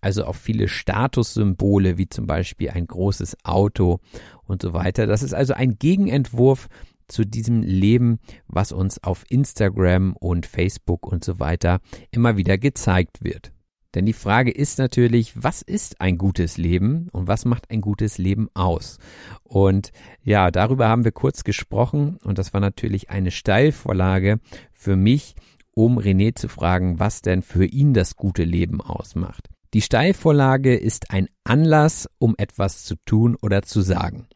also auf viele Statussymbole, wie zum Beispiel ein großes Auto und so weiter. Das ist also ein Gegenentwurf zu diesem Leben, was uns auf Instagram und Facebook und so weiter immer wieder gezeigt wird. Denn die Frage ist natürlich, was ist ein gutes Leben und was macht ein gutes Leben aus? Und ja, darüber haben wir kurz gesprochen und das war natürlich eine Steilvorlage für mich, um René zu fragen, was denn für ihn das gute Leben ausmacht. Die Steilvorlage ist ein Anlass, um etwas zu tun oder zu sagen.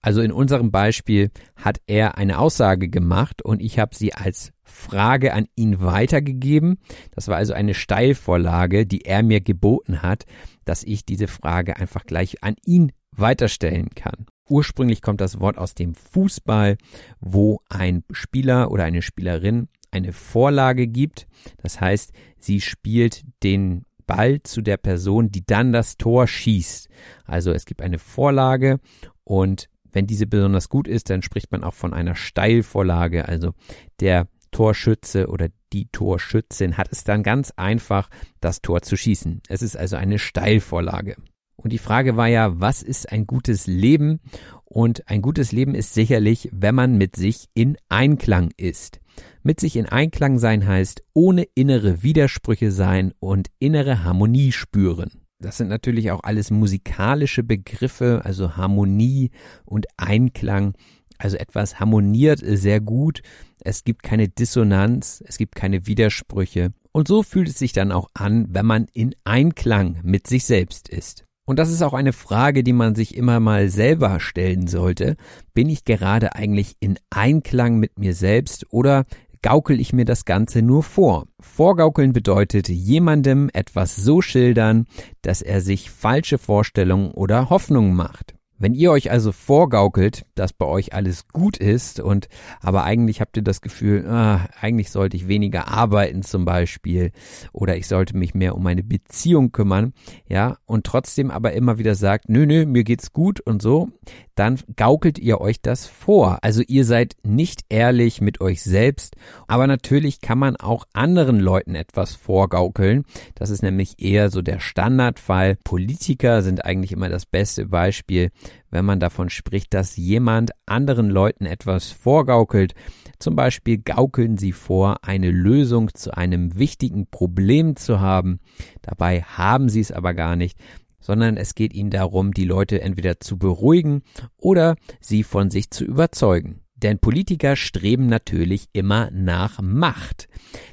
Also in unserem Beispiel hat er eine Aussage gemacht und ich habe sie als Frage an ihn weitergegeben. Das war also eine Steilvorlage, die er mir geboten hat, dass ich diese Frage einfach gleich an ihn weiterstellen kann. Ursprünglich kommt das Wort aus dem Fußball, wo ein Spieler oder eine Spielerin eine Vorlage gibt. Das heißt, sie spielt den Ball zu der Person, die dann das Tor schießt. Also es gibt eine Vorlage und wenn diese besonders gut ist, dann spricht man auch von einer Steilvorlage. Also der Torschütze oder die Torschützin hat es dann ganz einfach, das Tor zu schießen. Es ist also eine Steilvorlage. Und die Frage war ja, was ist ein gutes Leben? Und ein gutes Leben ist sicherlich, wenn man mit sich in Einklang ist. Mit sich in Einklang sein heißt, ohne innere Widersprüche sein und innere Harmonie spüren. Das sind natürlich auch alles musikalische Begriffe, also Harmonie und Einklang. Also etwas harmoniert sehr gut, es gibt keine Dissonanz, es gibt keine Widersprüche. Und so fühlt es sich dann auch an, wenn man in Einklang mit sich selbst ist. Und das ist auch eine Frage, die man sich immer mal selber stellen sollte. Bin ich gerade eigentlich in Einklang mit mir selbst oder gaukel ich mir das Ganze nur vor? Vorgaukeln bedeutet jemandem etwas so schildern, dass er sich falsche Vorstellungen oder Hoffnungen macht. Wenn ihr euch also vorgaukelt, dass bei euch alles gut ist und aber eigentlich habt ihr das Gefühl, ah, eigentlich sollte ich weniger arbeiten zum Beispiel oder ich sollte mich mehr um meine Beziehung kümmern, ja, und trotzdem aber immer wieder sagt, nö, nö, mir geht's gut und so, dann gaukelt ihr euch das vor. Also ihr seid nicht ehrlich mit euch selbst, aber natürlich kann man auch anderen Leuten etwas vorgaukeln. Das ist nämlich eher so der Standardfall. Politiker sind eigentlich immer das beste Beispiel, wenn man davon spricht, dass jemand anderen Leuten etwas vorgaukelt. Zum Beispiel gaukeln sie vor, eine Lösung zu einem wichtigen Problem zu haben. Dabei haben sie es aber gar nicht sondern es geht ihnen darum, die Leute entweder zu beruhigen oder sie von sich zu überzeugen. Denn Politiker streben natürlich immer nach Macht.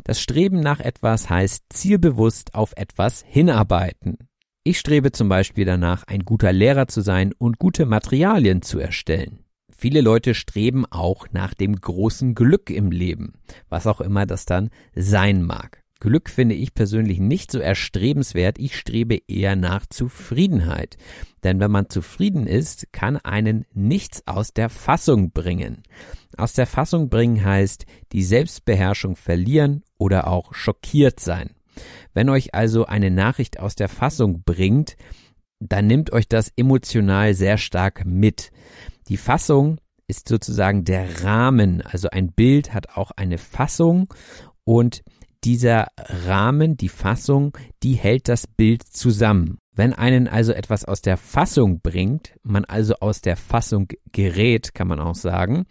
Das Streben nach etwas heißt zielbewusst auf etwas hinarbeiten. Ich strebe zum Beispiel danach, ein guter Lehrer zu sein und gute Materialien zu erstellen. Viele Leute streben auch nach dem großen Glück im Leben, was auch immer das dann sein mag. Glück finde ich persönlich nicht so erstrebenswert. Ich strebe eher nach Zufriedenheit. Denn wenn man zufrieden ist, kann einen nichts aus der Fassung bringen. Aus der Fassung bringen heißt die Selbstbeherrschung verlieren oder auch schockiert sein. Wenn euch also eine Nachricht aus der Fassung bringt, dann nimmt euch das emotional sehr stark mit. Die Fassung ist sozusagen der Rahmen, also ein Bild hat auch eine Fassung und dieser Rahmen, die Fassung, die hält das Bild zusammen. Wenn einen also etwas aus der Fassung bringt, man also aus der Fassung gerät, kann man auch sagen,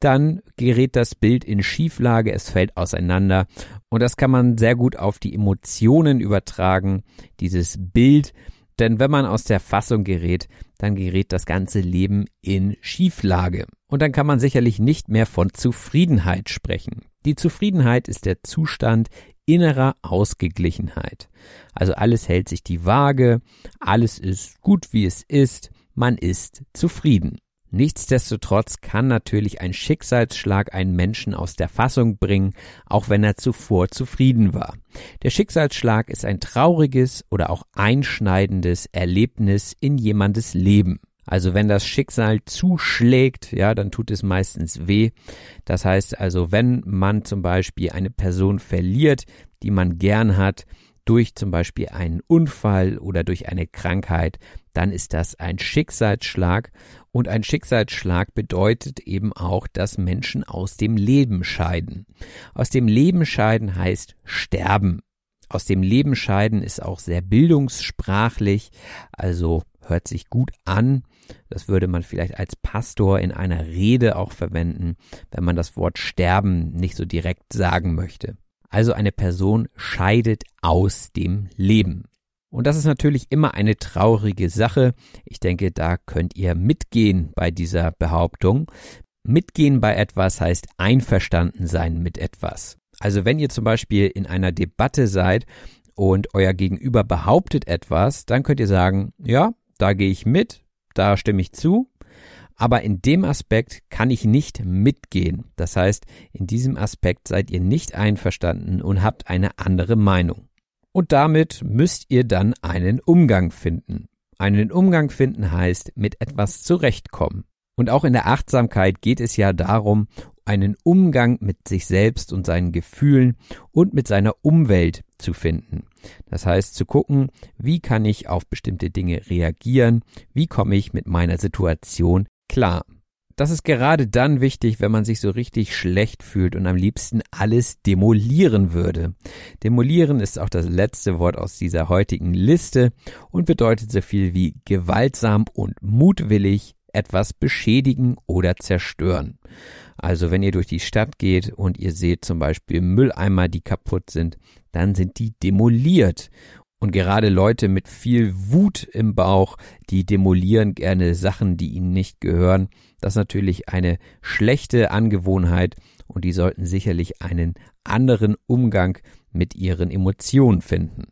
dann gerät das Bild in Schieflage, es fällt auseinander und das kann man sehr gut auf die Emotionen übertragen, dieses Bild, denn wenn man aus der Fassung gerät, dann gerät das ganze Leben in Schieflage. Und dann kann man sicherlich nicht mehr von Zufriedenheit sprechen. Die Zufriedenheit ist der Zustand innerer Ausgeglichenheit. Also alles hält sich die Waage, alles ist gut wie es ist, man ist zufrieden. Nichtsdestotrotz kann natürlich ein Schicksalsschlag einen Menschen aus der Fassung bringen, auch wenn er zuvor zufrieden war. Der Schicksalsschlag ist ein trauriges oder auch einschneidendes Erlebnis in jemandes Leben. Also wenn das Schicksal zuschlägt, ja, dann tut es meistens weh. Das heißt also, wenn man zum Beispiel eine Person verliert, die man gern hat, durch zum Beispiel einen Unfall oder durch eine Krankheit, dann ist das ein Schicksalsschlag. Und ein Schicksalsschlag bedeutet eben auch, dass Menschen aus dem Leben scheiden. Aus dem Leben scheiden heißt sterben. Aus dem Leben scheiden ist auch sehr bildungssprachlich, also hört sich gut an. Das würde man vielleicht als Pastor in einer Rede auch verwenden, wenn man das Wort sterben nicht so direkt sagen möchte. Also eine Person scheidet aus dem Leben. Und das ist natürlich immer eine traurige Sache. Ich denke, da könnt ihr mitgehen bei dieser Behauptung. Mitgehen bei etwas heißt einverstanden sein mit etwas. Also wenn ihr zum Beispiel in einer Debatte seid und euer Gegenüber behauptet etwas, dann könnt ihr sagen, ja, da gehe ich mit, da stimme ich zu, aber in dem Aspekt kann ich nicht mitgehen. Das heißt, in diesem Aspekt seid ihr nicht einverstanden und habt eine andere Meinung. Und damit müsst ihr dann einen Umgang finden. Einen Umgang finden heißt mit etwas zurechtkommen. Und auch in der Achtsamkeit geht es ja darum, einen Umgang mit sich selbst und seinen Gefühlen und mit seiner Umwelt zu finden. Das heißt zu gucken, wie kann ich auf bestimmte Dinge reagieren, wie komme ich mit meiner Situation klar. Das ist gerade dann wichtig, wenn man sich so richtig schlecht fühlt und am liebsten alles demolieren würde. Demolieren ist auch das letzte Wort aus dieser heutigen Liste und bedeutet so viel wie gewaltsam und mutwillig etwas beschädigen oder zerstören. Also wenn ihr durch die Stadt geht und ihr seht zum Beispiel Mülleimer, die kaputt sind, dann sind die demoliert. Und gerade Leute mit viel Wut im Bauch, die demolieren gerne Sachen, die ihnen nicht gehören. Das ist natürlich eine schlechte Angewohnheit und die sollten sicherlich einen anderen Umgang mit ihren Emotionen finden.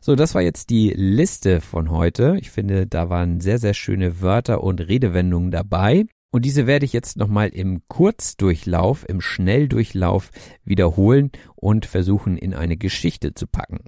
So, das war jetzt die Liste von heute. Ich finde, da waren sehr, sehr schöne Wörter und Redewendungen dabei. Und diese werde ich jetzt nochmal im Kurzdurchlauf, im Schnelldurchlauf wiederholen und versuchen in eine Geschichte zu packen.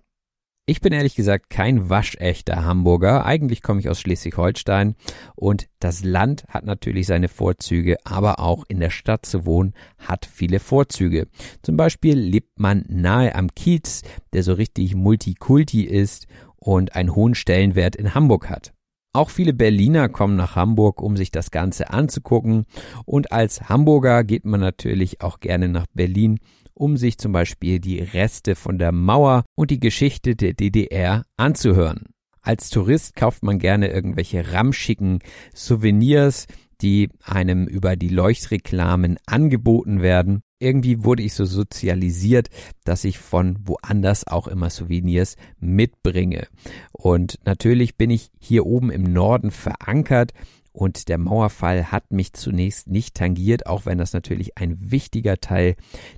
Ich bin ehrlich gesagt kein waschechter Hamburger. Eigentlich komme ich aus Schleswig-Holstein und das Land hat natürlich seine Vorzüge, aber auch in der Stadt zu wohnen hat viele Vorzüge. Zum Beispiel lebt man nahe am Kiez, der so richtig Multikulti ist und einen hohen Stellenwert in Hamburg hat. Auch viele Berliner kommen nach Hamburg, um sich das Ganze anzugucken. Und als Hamburger geht man natürlich auch gerne nach Berlin, um sich zum Beispiel die Reste von der Mauer und die Geschichte der DDR anzuhören. Als Tourist kauft man gerne irgendwelche ramschicken Souvenirs, die einem über die Leuchtreklamen angeboten werden. Irgendwie wurde ich so sozialisiert, dass ich von woanders auch immer Souvenirs mitbringe. Und natürlich bin ich hier oben im Norden verankert und der Mauerfall hat mich zunächst nicht tangiert, auch wenn das natürlich ein wichtiger Teil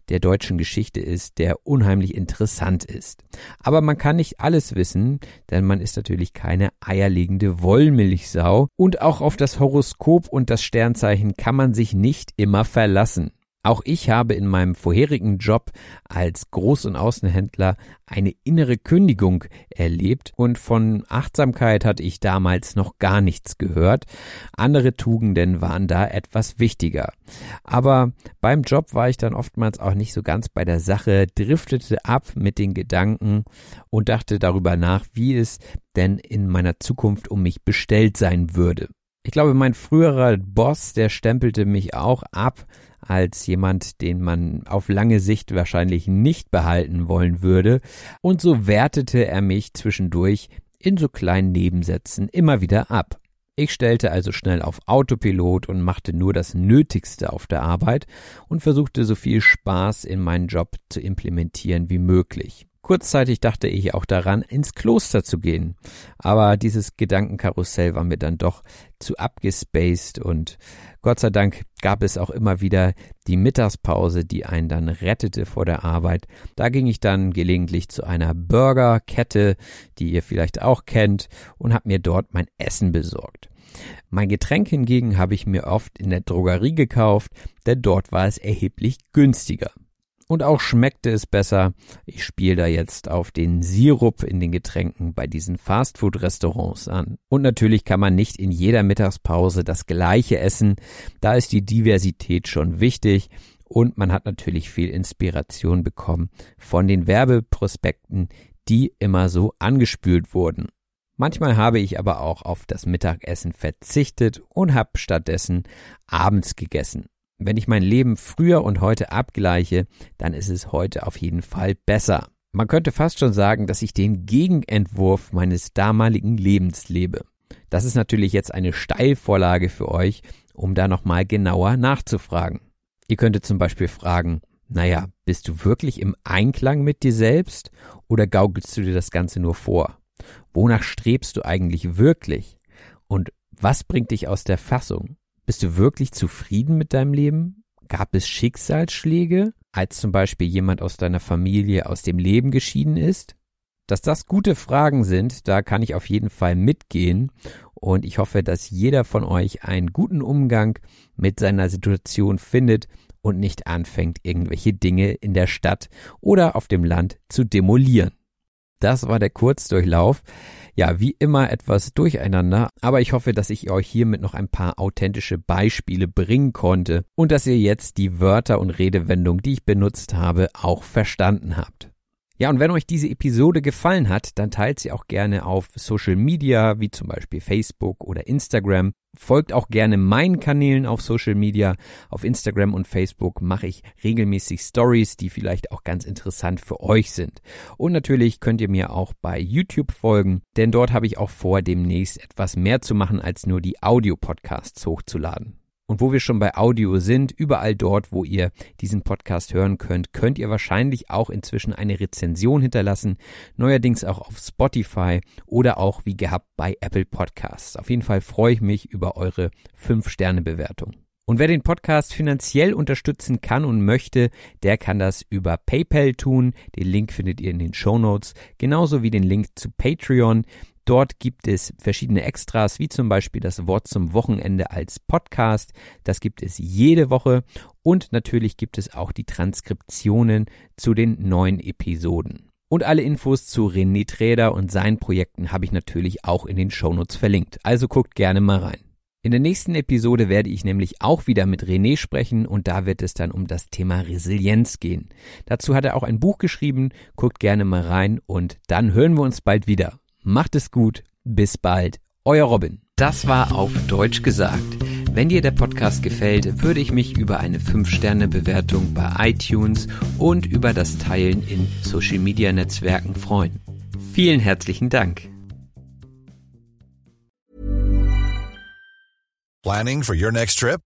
der deutschen Geschichte ist, der unheimlich interessant ist. Aber man kann nicht alles wissen, denn man ist natürlich keine eierlegende Wollmilchsau und auch auf das Horoskop und das Sternzeichen kann man sich nicht immer verlassen. Auch ich habe in meinem vorherigen Job als Groß- und Außenhändler eine innere Kündigung erlebt und von Achtsamkeit hatte ich damals noch gar nichts gehört. Andere Tugenden waren da etwas wichtiger. Aber beim Job war ich dann oftmals auch nicht so ganz bei der Sache, driftete ab mit den Gedanken und dachte darüber nach, wie es denn in meiner Zukunft um mich bestellt sein würde. Ich glaube, mein früherer Boss, der stempelte mich auch ab als jemand, den man auf lange Sicht wahrscheinlich nicht behalten wollen würde, und so wertete er mich zwischendurch in so kleinen Nebensätzen immer wieder ab. Ich stellte also schnell auf Autopilot und machte nur das Nötigste auf der Arbeit und versuchte so viel Spaß in meinen Job zu implementieren wie möglich. Kurzzeitig dachte ich auch daran, ins Kloster zu gehen. Aber dieses Gedankenkarussell war mir dann doch zu abgespaced und Gott sei Dank gab es auch immer wieder die Mittagspause, die einen dann rettete vor der Arbeit. Da ging ich dann gelegentlich zu einer Burgerkette, die ihr vielleicht auch kennt, und habe mir dort mein Essen besorgt. Mein Getränk hingegen habe ich mir oft in der Drogerie gekauft, denn dort war es erheblich günstiger. Und auch schmeckte es besser. Ich spiele da jetzt auf den Sirup in den Getränken bei diesen Fastfood-Restaurants an. Und natürlich kann man nicht in jeder Mittagspause das gleiche essen. Da ist die Diversität schon wichtig. Und man hat natürlich viel Inspiration bekommen von den Werbeprospekten, die immer so angespült wurden. Manchmal habe ich aber auch auf das Mittagessen verzichtet und habe stattdessen abends gegessen. Wenn ich mein Leben früher und heute abgleiche, dann ist es heute auf jeden Fall besser. Man könnte fast schon sagen, dass ich den Gegenentwurf meines damaligen Lebens lebe. Das ist natürlich jetzt eine Steilvorlage für euch, um da nochmal genauer nachzufragen. Ihr könntet zum Beispiel fragen, naja, bist du wirklich im Einklang mit dir selbst oder gaukelst du dir das Ganze nur vor? Wonach strebst du eigentlich wirklich? Und was bringt dich aus der Fassung? Bist du wirklich zufrieden mit deinem Leben? Gab es Schicksalsschläge, als zum Beispiel jemand aus deiner Familie aus dem Leben geschieden ist? Dass das gute Fragen sind, da kann ich auf jeden Fall mitgehen und ich hoffe, dass jeder von euch einen guten Umgang mit seiner Situation findet und nicht anfängt, irgendwelche Dinge in der Stadt oder auf dem Land zu demolieren. Das war der Kurzdurchlauf ja, wie immer etwas durcheinander, aber ich hoffe, dass ich euch hiermit noch ein paar authentische Beispiele bringen konnte und dass ihr jetzt die Wörter und Redewendungen, die ich benutzt habe, auch verstanden habt. Ja, und wenn euch diese Episode gefallen hat, dann teilt sie auch gerne auf Social Media, wie zum Beispiel Facebook oder Instagram. Folgt auch gerne meinen Kanälen auf Social Media. Auf Instagram und Facebook mache ich regelmäßig Stories, die vielleicht auch ganz interessant für euch sind. Und natürlich könnt ihr mir auch bei YouTube folgen, denn dort habe ich auch vor, demnächst etwas mehr zu machen, als nur die Audio-Podcasts hochzuladen. Und wo wir schon bei Audio sind, überall dort, wo ihr diesen Podcast hören könnt, könnt ihr wahrscheinlich auch inzwischen eine Rezension hinterlassen. Neuerdings auch auf Spotify oder auch wie gehabt bei Apple Podcasts. Auf jeden Fall freue ich mich über eure 5-Sterne-Bewertung. Und wer den Podcast finanziell unterstützen kann und möchte, der kann das über PayPal tun. Den Link findet ihr in den Show Notes, genauso wie den Link zu Patreon. Dort gibt es verschiedene Extras, wie zum Beispiel das Wort zum Wochenende als Podcast. Das gibt es jede Woche. Und natürlich gibt es auch die Transkriptionen zu den neuen Episoden. Und alle Infos zu René Träder und seinen Projekten habe ich natürlich auch in den Shownotes verlinkt. Also guckt gerne mal rein. In der nächsten Episode werde ich nämlich auch wieder mit René sprechen und da wird es dann um das Thema Resilienz gehen. Dazu hat er auch ein Buch geschrieben, guckt gerne mal rein und dann hören wir uns bald wieder. Macht es gut, bis bald, euer Robin. Das war auf Deutsch gesagt. Wenn dir der Podcast gefällt, würde ich mich über eine 5-Sterne-Bewertung bei iTunes und über das Teilen in Social-Media-Netzwerken freuen. Vielen herzlichen Dank. Planning for your next trip?